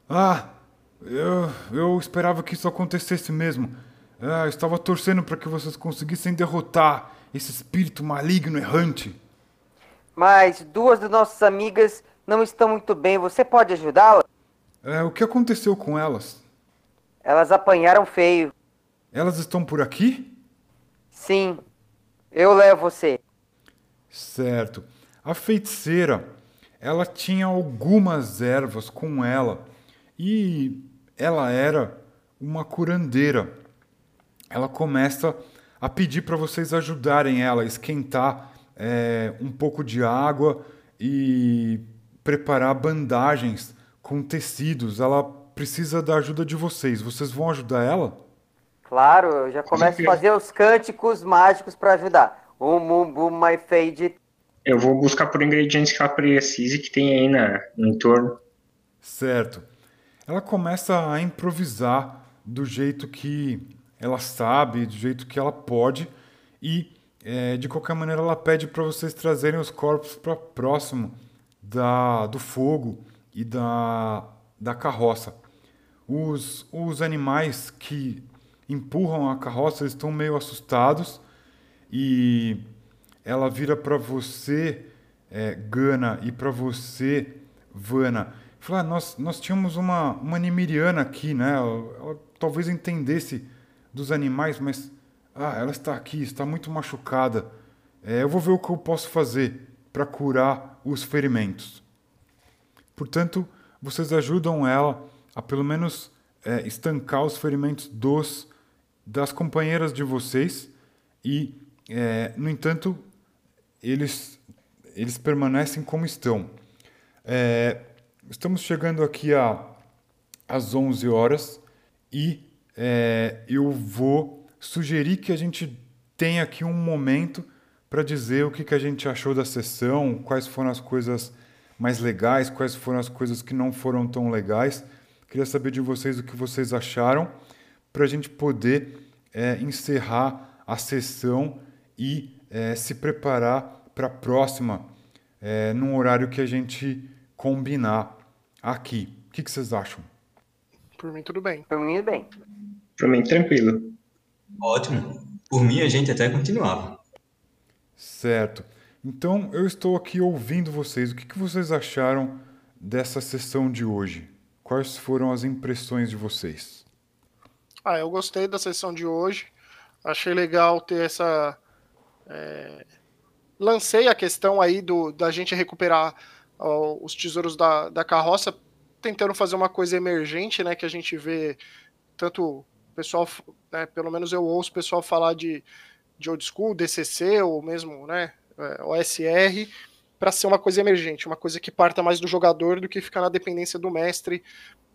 S1: Ah, eu, eu esperava que isso acontecesse mesmo. Ah, eu estava torcendo para que vocês conseguissem derrotar esse espírito maligno errante.
S5: Mas duas das nossas amigas não estão muito bem. Você pode ajudá-las?
S1: É, o que aconteceu com elas?
S5: Elas apanharam feio.
S1: Elas estão por aqui?
S5: Sim. Eu levo você.
S1: Certo. A feiticeira, ela tinha algumas ervas com ela e ela era uma curandeira. Ela começa a pedir para vocês ajudarem ela a esquentar é, um pouco de água e preparar bandagens com tecidos. Ela precisa da ajuda de vocês. Vocês vão ajudar ela?
S5: Claro, eu já começo a fazer os cânticos mágicos para ajudar. Um mumbo my fade.
S2: Eu vou buscar por ingredientes que ela precise que tem aí na, no entorno.
S1: Certo. Ela começa a improvisar do jeito que ela sabe, do jeito que ela pode e é, de qualquer maneira ela pede para vocês trazerem os corpos para próximo da, do fogo e da, da carroça. Os, os animais que empurram a carroça estão meio assustados e ela vira para você, é, Gana, e para você, Vana. Fala, ah, nós, nós tínhamos uma, uma Nimiriana aqui, né? Ela, ela, talvez entendesse dos animais, mas ah, ela está aqui, está muito machucada. É, eu vou ver o que eu posso fazer para curar os ferimentos. Portanto, vocês ajudam ela a pelo menos é, estancar os ferimentos dos das companheiras de vocês e, é, no entanto, eles, eles permanecem como estão. É, estamos chegando aqui a, às 11 horas e é, eu vou sugerir que a gente tenha aqui um momento para dizer o que, que a gente achou da sessão, quais foram as coisas mais legais, quais foram as coisas que não foram tão legais. Queria saber de vocês o que vocês acharam para a gente poder é, encerrar a sessão e é, se preparar para a próxima, é, num horário que a gente combinar aqui. O que, que vocês acham?
S3: Por mim, tudo bem.
S5: Por mim, bem.
S2: Por mim, tranquilo.
S4: Ótimo. Por mim, a gente até continuava.
S1: Certo. Então, eu estou aqui ouvindo vocês. O que, que vocês acharam dessa sessão de hoje? Quais foram as impressões de vocês?
S3: Ah, eu gostei da sessão de hoje. Achei legal ter essa. É... Lancei a questão aí do, da gente recuperar ó, os tesouros da, da carroça, tentando fazer uma coisa emergente, né? Que a gente vê tanto pessoal, né, pelo menos eu ouço o pessoal falar de, de old school, DCC ou mesmo, né? É, OSR, para ser uma coisa emergente, uma coisa que parta mais do jogador do que ficar na dependência do mestre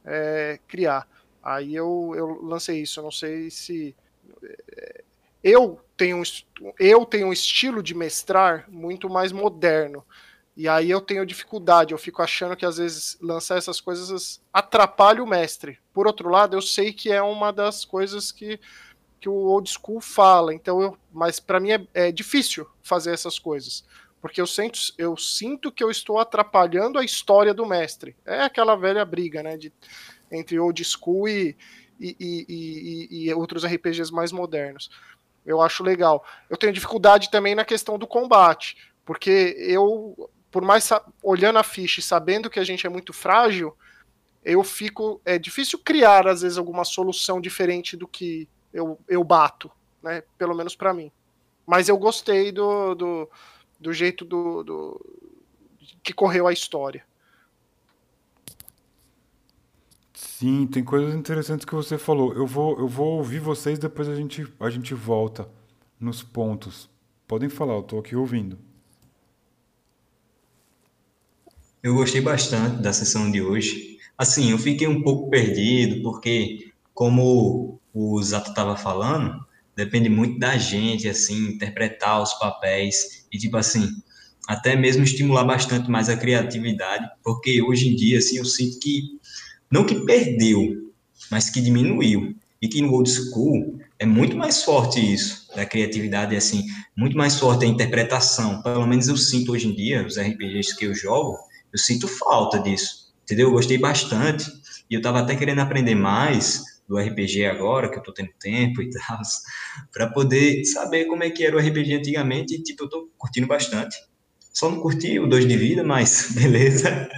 S3: é, criar. Aí eu, eu lancei isso. Eu não sei se. É, eu tenho, eu tenho um estilo de mestrar muito mais moderno. E aí eu tenho dificuldade, eu fico achando que às vezes lançar essas coisas atrapalha o mestre. Por outro lado, eu sei que é uma das coisas que, que o old school fala, então eu, mas para mim é, é, difícil fazer essas coisas, porque eu sinto, eu sinto que eu estou atrapalhando a história do mestre. É aquela velha briga, né, de entre old school e, e, e, e, outros RPGs mais modernos. Eu acho legal. Eu tenho dificuldade também na questão do combate, porque eu, por mais olhando a ficha e sabendo que a gente é muito frágil, eu fico. É difícil criar, às vezes, alguma solução diferente do que eu, eu bato, né? Pelo menos para mim. Mas eu gostei do, do, do jeito do, do, que correu a história.
S1: Sim, tem coisas interessantes que você falou. Eu vou, eu vou ouvir vocês, depois a gente, a gente volta nos pontos. Podem falar, eu estou aqui ouvindo.
S4: Eu gostei bastante da sessão de hoje. Assim, eu fiquei um pouco perdido, porque, como o Zato estava falando, depende muito da gente, assim, interpretar os papéis e, tipo assim, até mesmo estimular bastante mais a criatividade, porque hoje em dia, assim, eu sinto que, não que perdeu, mas que diminuiu. E que no old school é muito mais forte isso, da criatividade, assim, muito mais forte a interpretação. Pelo menos eu sinto hoje em dia, os RPGs que eu jogo, eu sinto falta disso, entendeu? Eu gostei bastante e eu estava até querendo aprender mais do RPG agora, que eu estou tendo tempo e (laughs) tal, para poder saber como é que era o RPG antigamente e, tipo, eu estou curtindo bastante. Só não curti o dois de vida, mas (laughs) beleza.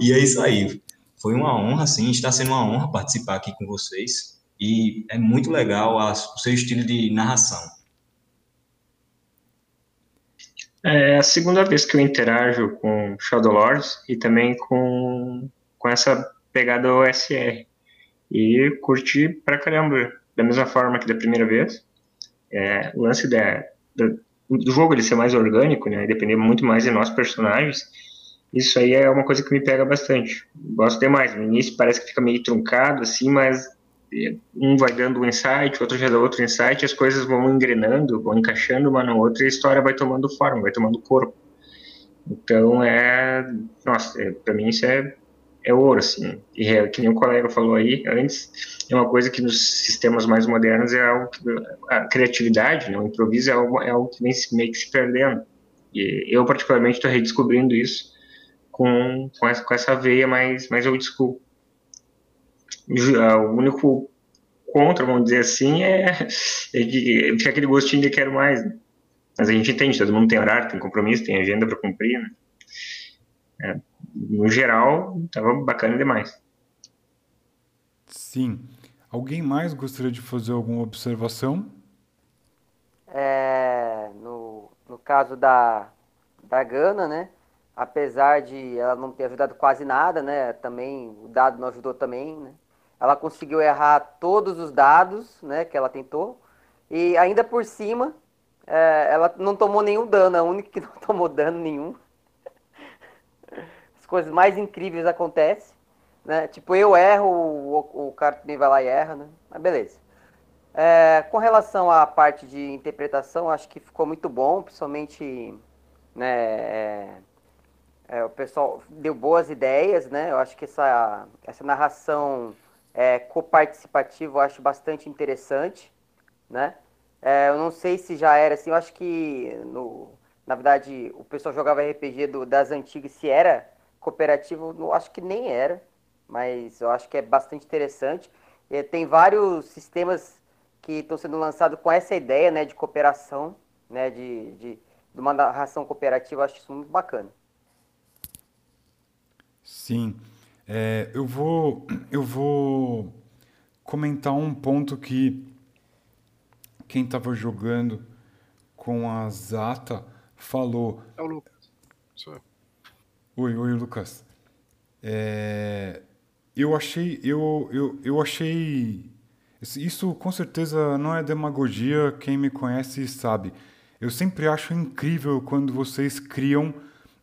S4: E é isso aí. Foi uma honra, sim, está sendo uma honra participar aqui com vocês e é muito legal a, o seu estilo de narração.
S2: É a segunda vez que eu interajo com Shadow Lords e também com, com essa pegada OSR. E curti pra caramba, da mesma forma que da primeira vez. É, o lance da, da, do jogo ele ser mais orgânico, né, depender muito mais de nós personagens, isso aí é uma coisa que me pega bastante. Gosto demais. No início parece que fica meio truncado, assim, mas um vai dando um insight, outro já dá outro insight, as coisas vão engrenando, vão encaixando uma na outra e a história vai tomando forma, vai tomando corpo. Então é, nossa, é, para mim isso é, é ouro, assim. E é, que nem o colega falou aí antes, é uma coisa que nos sistemas mais modernos é algo que a criatividade, né, o improviso é algo, é algo que vem meio que se perdendo. E eu particularmente estou redescobrindo isso com, com, essa, com essa veia mais, mais old school. O único contra, vamos dizer assim, é, é de, fica aquele gostinho de quero mais. Né? Mas a gente entende, todo mundo tem horário, tem compromisso, tem agenda para cumprir. Né? É, no geral, estava bacana demais.
S1: Sim. Alguém mais gostaria de fazer alguma observação?
S5: É, no, no caso da, da Gana, né? Apesar de ela não ter ajudado quase nada, né? Também o dado não ajudou também, né? Ela conseguiu errar todos os dados, né, que ela tentou. E ainda por cima, é, ela não tomou nenhum dano, a única que (laughs) não tomou dano nenhum. As coisas mais incríveis acontecem. Né? Tipo, eu erro, o, o cara também vai lá e erra, né? Mas beleza. É, com relação à parte de interpretação, acho que ficou muito bom, principalmente né, é, o pessoal deu boas ideias, né? Eu acho que essa, essa narração é, coparticipativo eu acho bastante interessante, né? É, eu não sei se já era assim, eu acho que, no, na verdade, o pessoal jogava RPG do, das antigas, se era cooperativo, eu acho que nem era, mas eu acho que é bastante interessante. E tem vários sistemas que estão sendo lançados com essa ideia, né, de cooperação, né, de, de, de uma narração cooperativa, eu acho isso muito bacana.
S1: Sim. É, eu vou, eu vou comentar um ponto que quem estava jogando com a Zata falou.
S3: É o Lucas. Sou eu.
S1: Oi, oi, Lucas. É, eu achei, eu, eu, eu achei, isso com certeza não é demagogia. Quem me conhece sabe. Eu sempre acho incrível quando vocês criam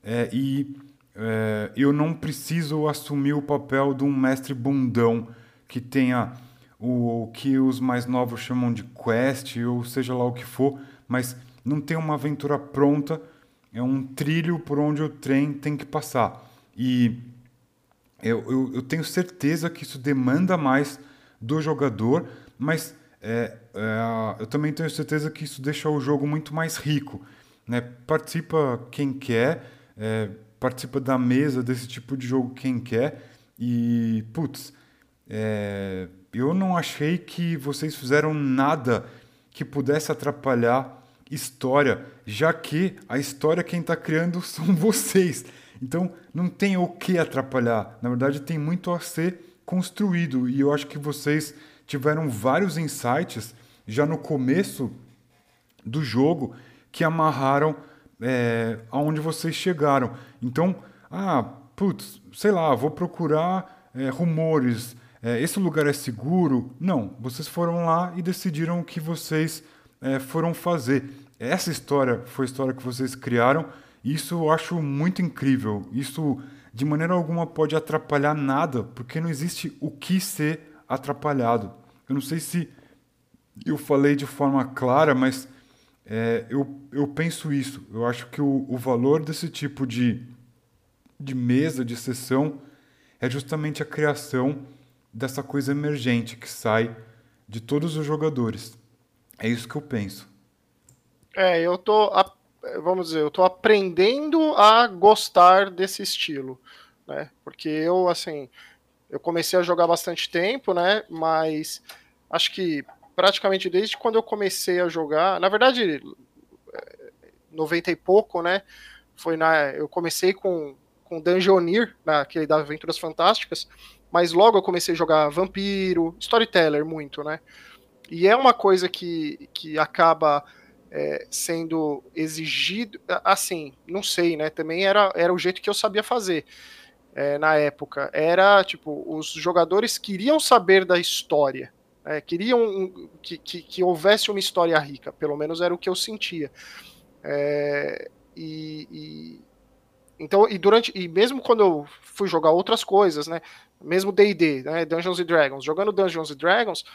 S1: é, e é, eu não preciso assumir o papel de um mestre bundão que tenha o, o, que os mais novos chamam de quest, ou seja lá o que for, mas não tem uma aventura pronta, é um trilho por onde o trem tem que passar. E eu, eu, eu tenho certeza que isso demanda mais do jogador, mas é, é, eu também tenho certeza que isso deixa o jogo muito mais rico. Né? Participa quem quer, é, participa da mesa desse tipo de jogo quem quer. E, putz, é, eu não achei que vocês fizeram nada que pudesse atrapalhar história, já que a história quem está criando (laughs) são vocês. Então não tem o que atrapalhar. Na verdade, tem muito a ser construído. E eu acho que vocês tiveram vários insights já no começo do jogo que amarraram é, aonde vocês chegaram. Então, ah, putz, sei lá, vou procurar é, rumores. É, esse lugar é seguro? Não, vocês foram lá e decidiram o que vocês é, foram fazer. Essa história foi a história que vocês criaram. Isso eu acho muito incrível. Isso de maneira alguma pode atrapalhar nada, porque não existe o que ser atrapalhado. Eu não sei se eu falei de forma clara, mas é, eu, eu penso isso. Eu acho que o, o valor desse tipo de, de mesa, de sessão, é justamente a criação dessa coisa emergente que sai de todos os jogadores. É isso que eu penso.
S3: É, eu tô, vamos dizer, eu tô aprendendo a gostar desse estilo, né? Porque eu, assim, eu comecei a jogar bastante tempo, né? Mas acho que praticamente desde quando eu comecei a jogar, na verdade, 90 e pouco, né? Foi na, eu comecei com com Dungeoneer, naquele das Aventuras Fantásticas, mas logo eu comecei a jogar Vampiro, Storyteller muito, né? E é uma coisa que, que acaba é, sendo exigido, assim, não sei, né? Também era, era o jeito que eu sabia fazer é, na época. Era, tipo, os jogadores queriam saber da história, é, queriam um, que, que, que, houvesse uma história rica, pelo menos era o que eu sentia. É, e, e, então, e durante, e mesmo quando eu fui jogar outras coisas, né, mesmo D&D, né, Dungeons and Dragons, jogando Dungeons and Dragons,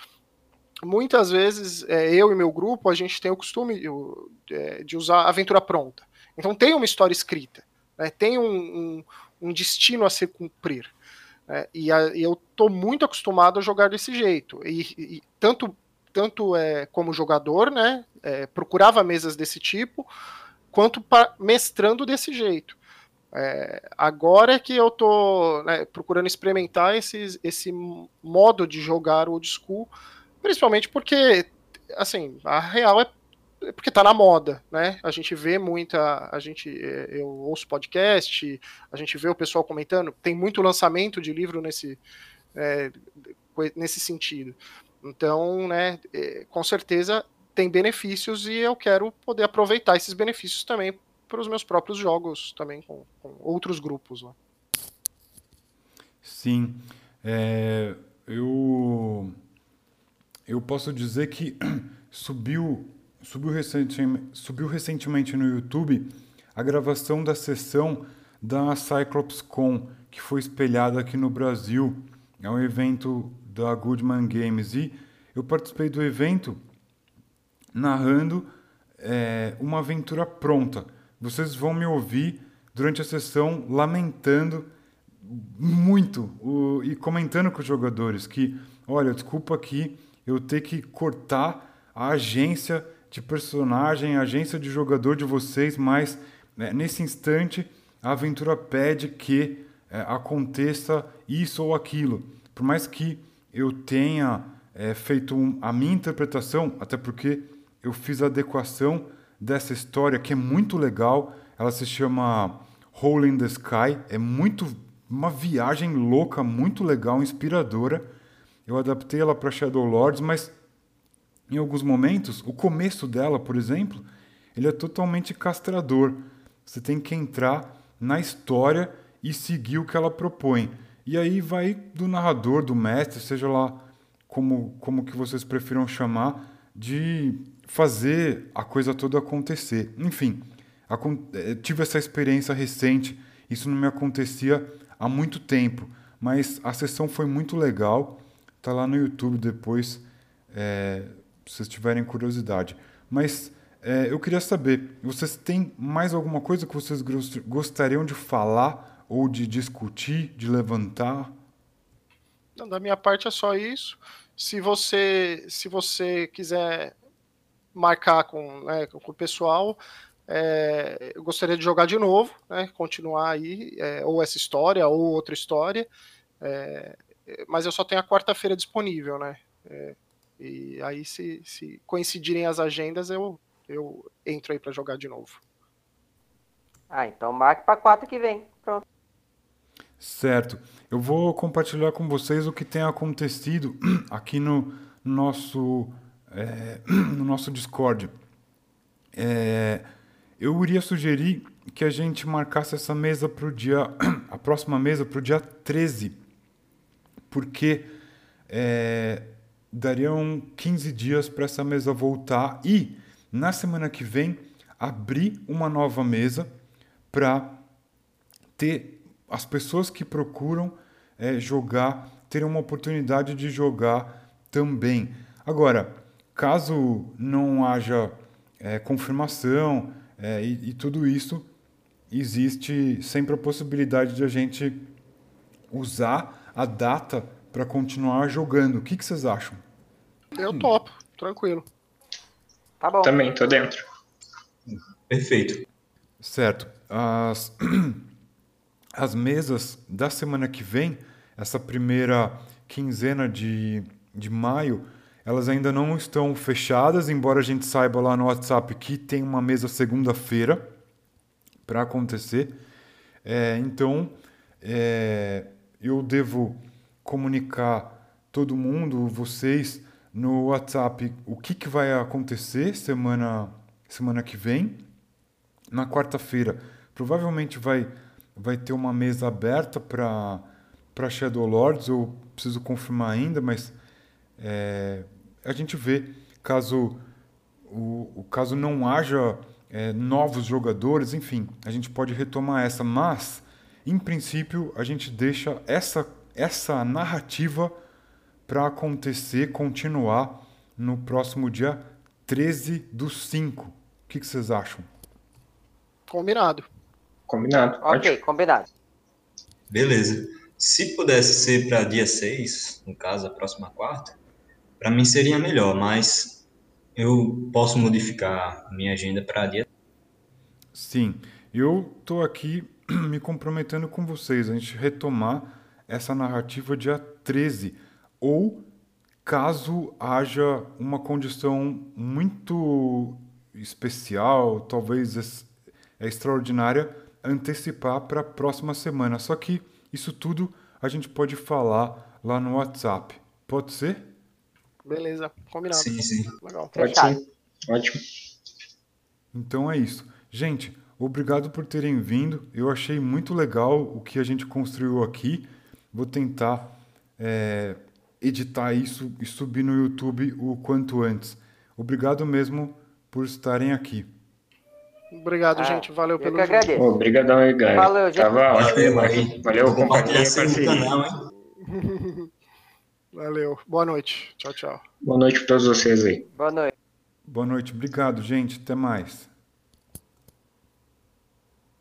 S3: muitas vezes é, eu e meu grupo a gente tem o costume é, de usar aventura pronta. Então tem uma história escrita, né, tem um, um, um, destino a se cumprir. Né, e, a, e, eu estou muito acostumado a jogar desse jeito. E, e tanto tanto é, como jogador, né, é, procurava mesas desse tipo, quanto pra, mestrando desse jeito. É, agora é que eu tô né, procurando experimentar esses, esse modo de jogar old school, principalmente porque, assim, a real é porque tá na moda, né? A gente vê muita, a gente, eu ouço podcast, a gente vê o pessoal comentando, tem muito lançamento de livro nesse, é, nesse sentido. Então, né, é, com certeza tem benefícios e eu quero poder aproveitar esses benefícios também para os meus próprios jogos também com, com outros grupos. Né?
S1: Sim, é, eu eu posso dizer que (clears throat) subiu subiu, recentemente, subiu recentemente no YouTube a gravação da sessão da Cyclops Con que foi espelhada aqui no Brasil. É um evento da Goodman Games e eu participei do evento narrando é, uma aventura pronta vocês vão me ouvir durante a sessão lamentando muito o, e comentando com os jogadores que, olha, desculpa aqui eu ter que cortar a agência de personagem, agência de jogador de vocês, mas né, nesse instante a aventura pede que é, aconteça isso ou aquilo. Por mais que eu tenha é, feito um, a minha interpretação, até porque eu fiz a adequação dessa história que é muito legal. Ela se chama Hole in the Sky. É muito uma viagem louca, muito legal, inspiradora. Eu adaptei ela para Shadow Lords, mas em alguns momentos, o começo dela, por exemplo, ele é totalmente castrador. Você tem que entrar na história e seguir o que ela propõe. E aí vai do narrador, do mestre, seja lá como, como que vocês prefiram chamar, de fazer a coisa toda acontecer. Enfim, eh, tive essa experiência recente, isso não me acontecia há muito tempo, mas a sessão foi muito legal. Tá lá no YouTube depois, é, se vocês tiverem curiosidade. Mas é, eu queria saber, vocês têm mais alguma coisa que vocês gostariam de falar ou de discutir, de levantar?
S3: Não, da minha parte é só isso. Se você, se você quiser marcar com, né, com o pessoal. É, eu gostaria de jogar de novo, né, continuar aí, é, ou essa história, ou outra história, é, mas eu só tenho a quarta-feira disponível, né? E aí, se, se, coincidirem as agendas, eu, eu entro aí para jogar de novo.
S5: Ah, então marque para quatro que vem. Pronto.
S1: Certo. Eu vou compartilhar com vocês o que tem acontecido (clears throat) aqui no nosso é, (clears throat) no nosso Discord. É, eu iria sugerir que a gente marcasse essa mesa para o dia. (clears throat) a próxima mesa para o dia 13. Porque é, dariam 15 dias para essa mesa voltar e na semana que vem abrir uma nova mesa para ter as pessoas que procuram é, jogar terem uma oportunidade de jogar também. Agora, caso não haja é, confirmação é, e, e, tudo isso, existe sempre a possibilidade de a gente usar a data para continuar jogando. O que, que vocês acham?
S3: Eu topo, tranquilo.
S2: Tá bom. Também, tô dentro.
S4: Perfeito.
S1: Certo. As, (clears throat) as mesas da semana que vem, essa primeira quinzena de, de maio, elas ainda não estão fechadas, embora a gente saiba lá no WhatsApp que tem uma mesa segunda-feira para acontecer. É, então, é, eu devo comunicar todo mundo, vocês, no WhatsApp, o que, que vai acontecer semana, semana que vem. Na quarta-feira, provavelmente vai, vai ter uma mesa aberta para Shadow Lords, eu preciso confirmar ainda, mas é, a gente vê caso o, o caso não haja é, novos jogadores, enfim, a gente pode retomar essa, mas em princípio a gente deixa essa essa narrativa para acontecer, continuar no próximo dia 13 do 5. O que, que vocês acham?
S3: Combinado.
S2: Combinado.
S5: Ok, Ótimo. combinado.
S4: Beleza. Se pudesse ser para dia 6, no caso, a próxima quarta, para mim seria melhor, mas eu posso modificar minha agenda para dia.
S1: Sim, eu estou aqui (clears throat) me comprometendo com vocês, a gente retomar essa narrativa dia 13, ou caso haja uma condição muito especial, talvez é extraordinária, antecipar para a próxima semana. Só que isso tudo a gente pode falar lá no WhatsApp. Pode ser?
S3: Beleza, combinado.
S4: Sim, sim.
S2: Legal. Pode ser. Ótimo.
S1: Então é isso. Gente, obrigado por terem vindo. Eu achei muito legal o que a gente construiu aqui. Vou tentar é, editar isso e subir no YouTube o quanto antes. Obrigado mesmo por estarem aqui.
S3: Obrigado, ah, gente. Valeu pelo que
S2: agradeço. Obrigadão aí, Gaio.
S5: Valeu, gente.
S2: Tava ótimo aí. Valeu, compartilha
S3: parceria. (laughs) Valeu. Boa noite. Tchau, tchau.
S2: Boa noite para todos vocês aí.
S5: Boa noite.
S1: Boa noite. Obrigado, gente. Até mais.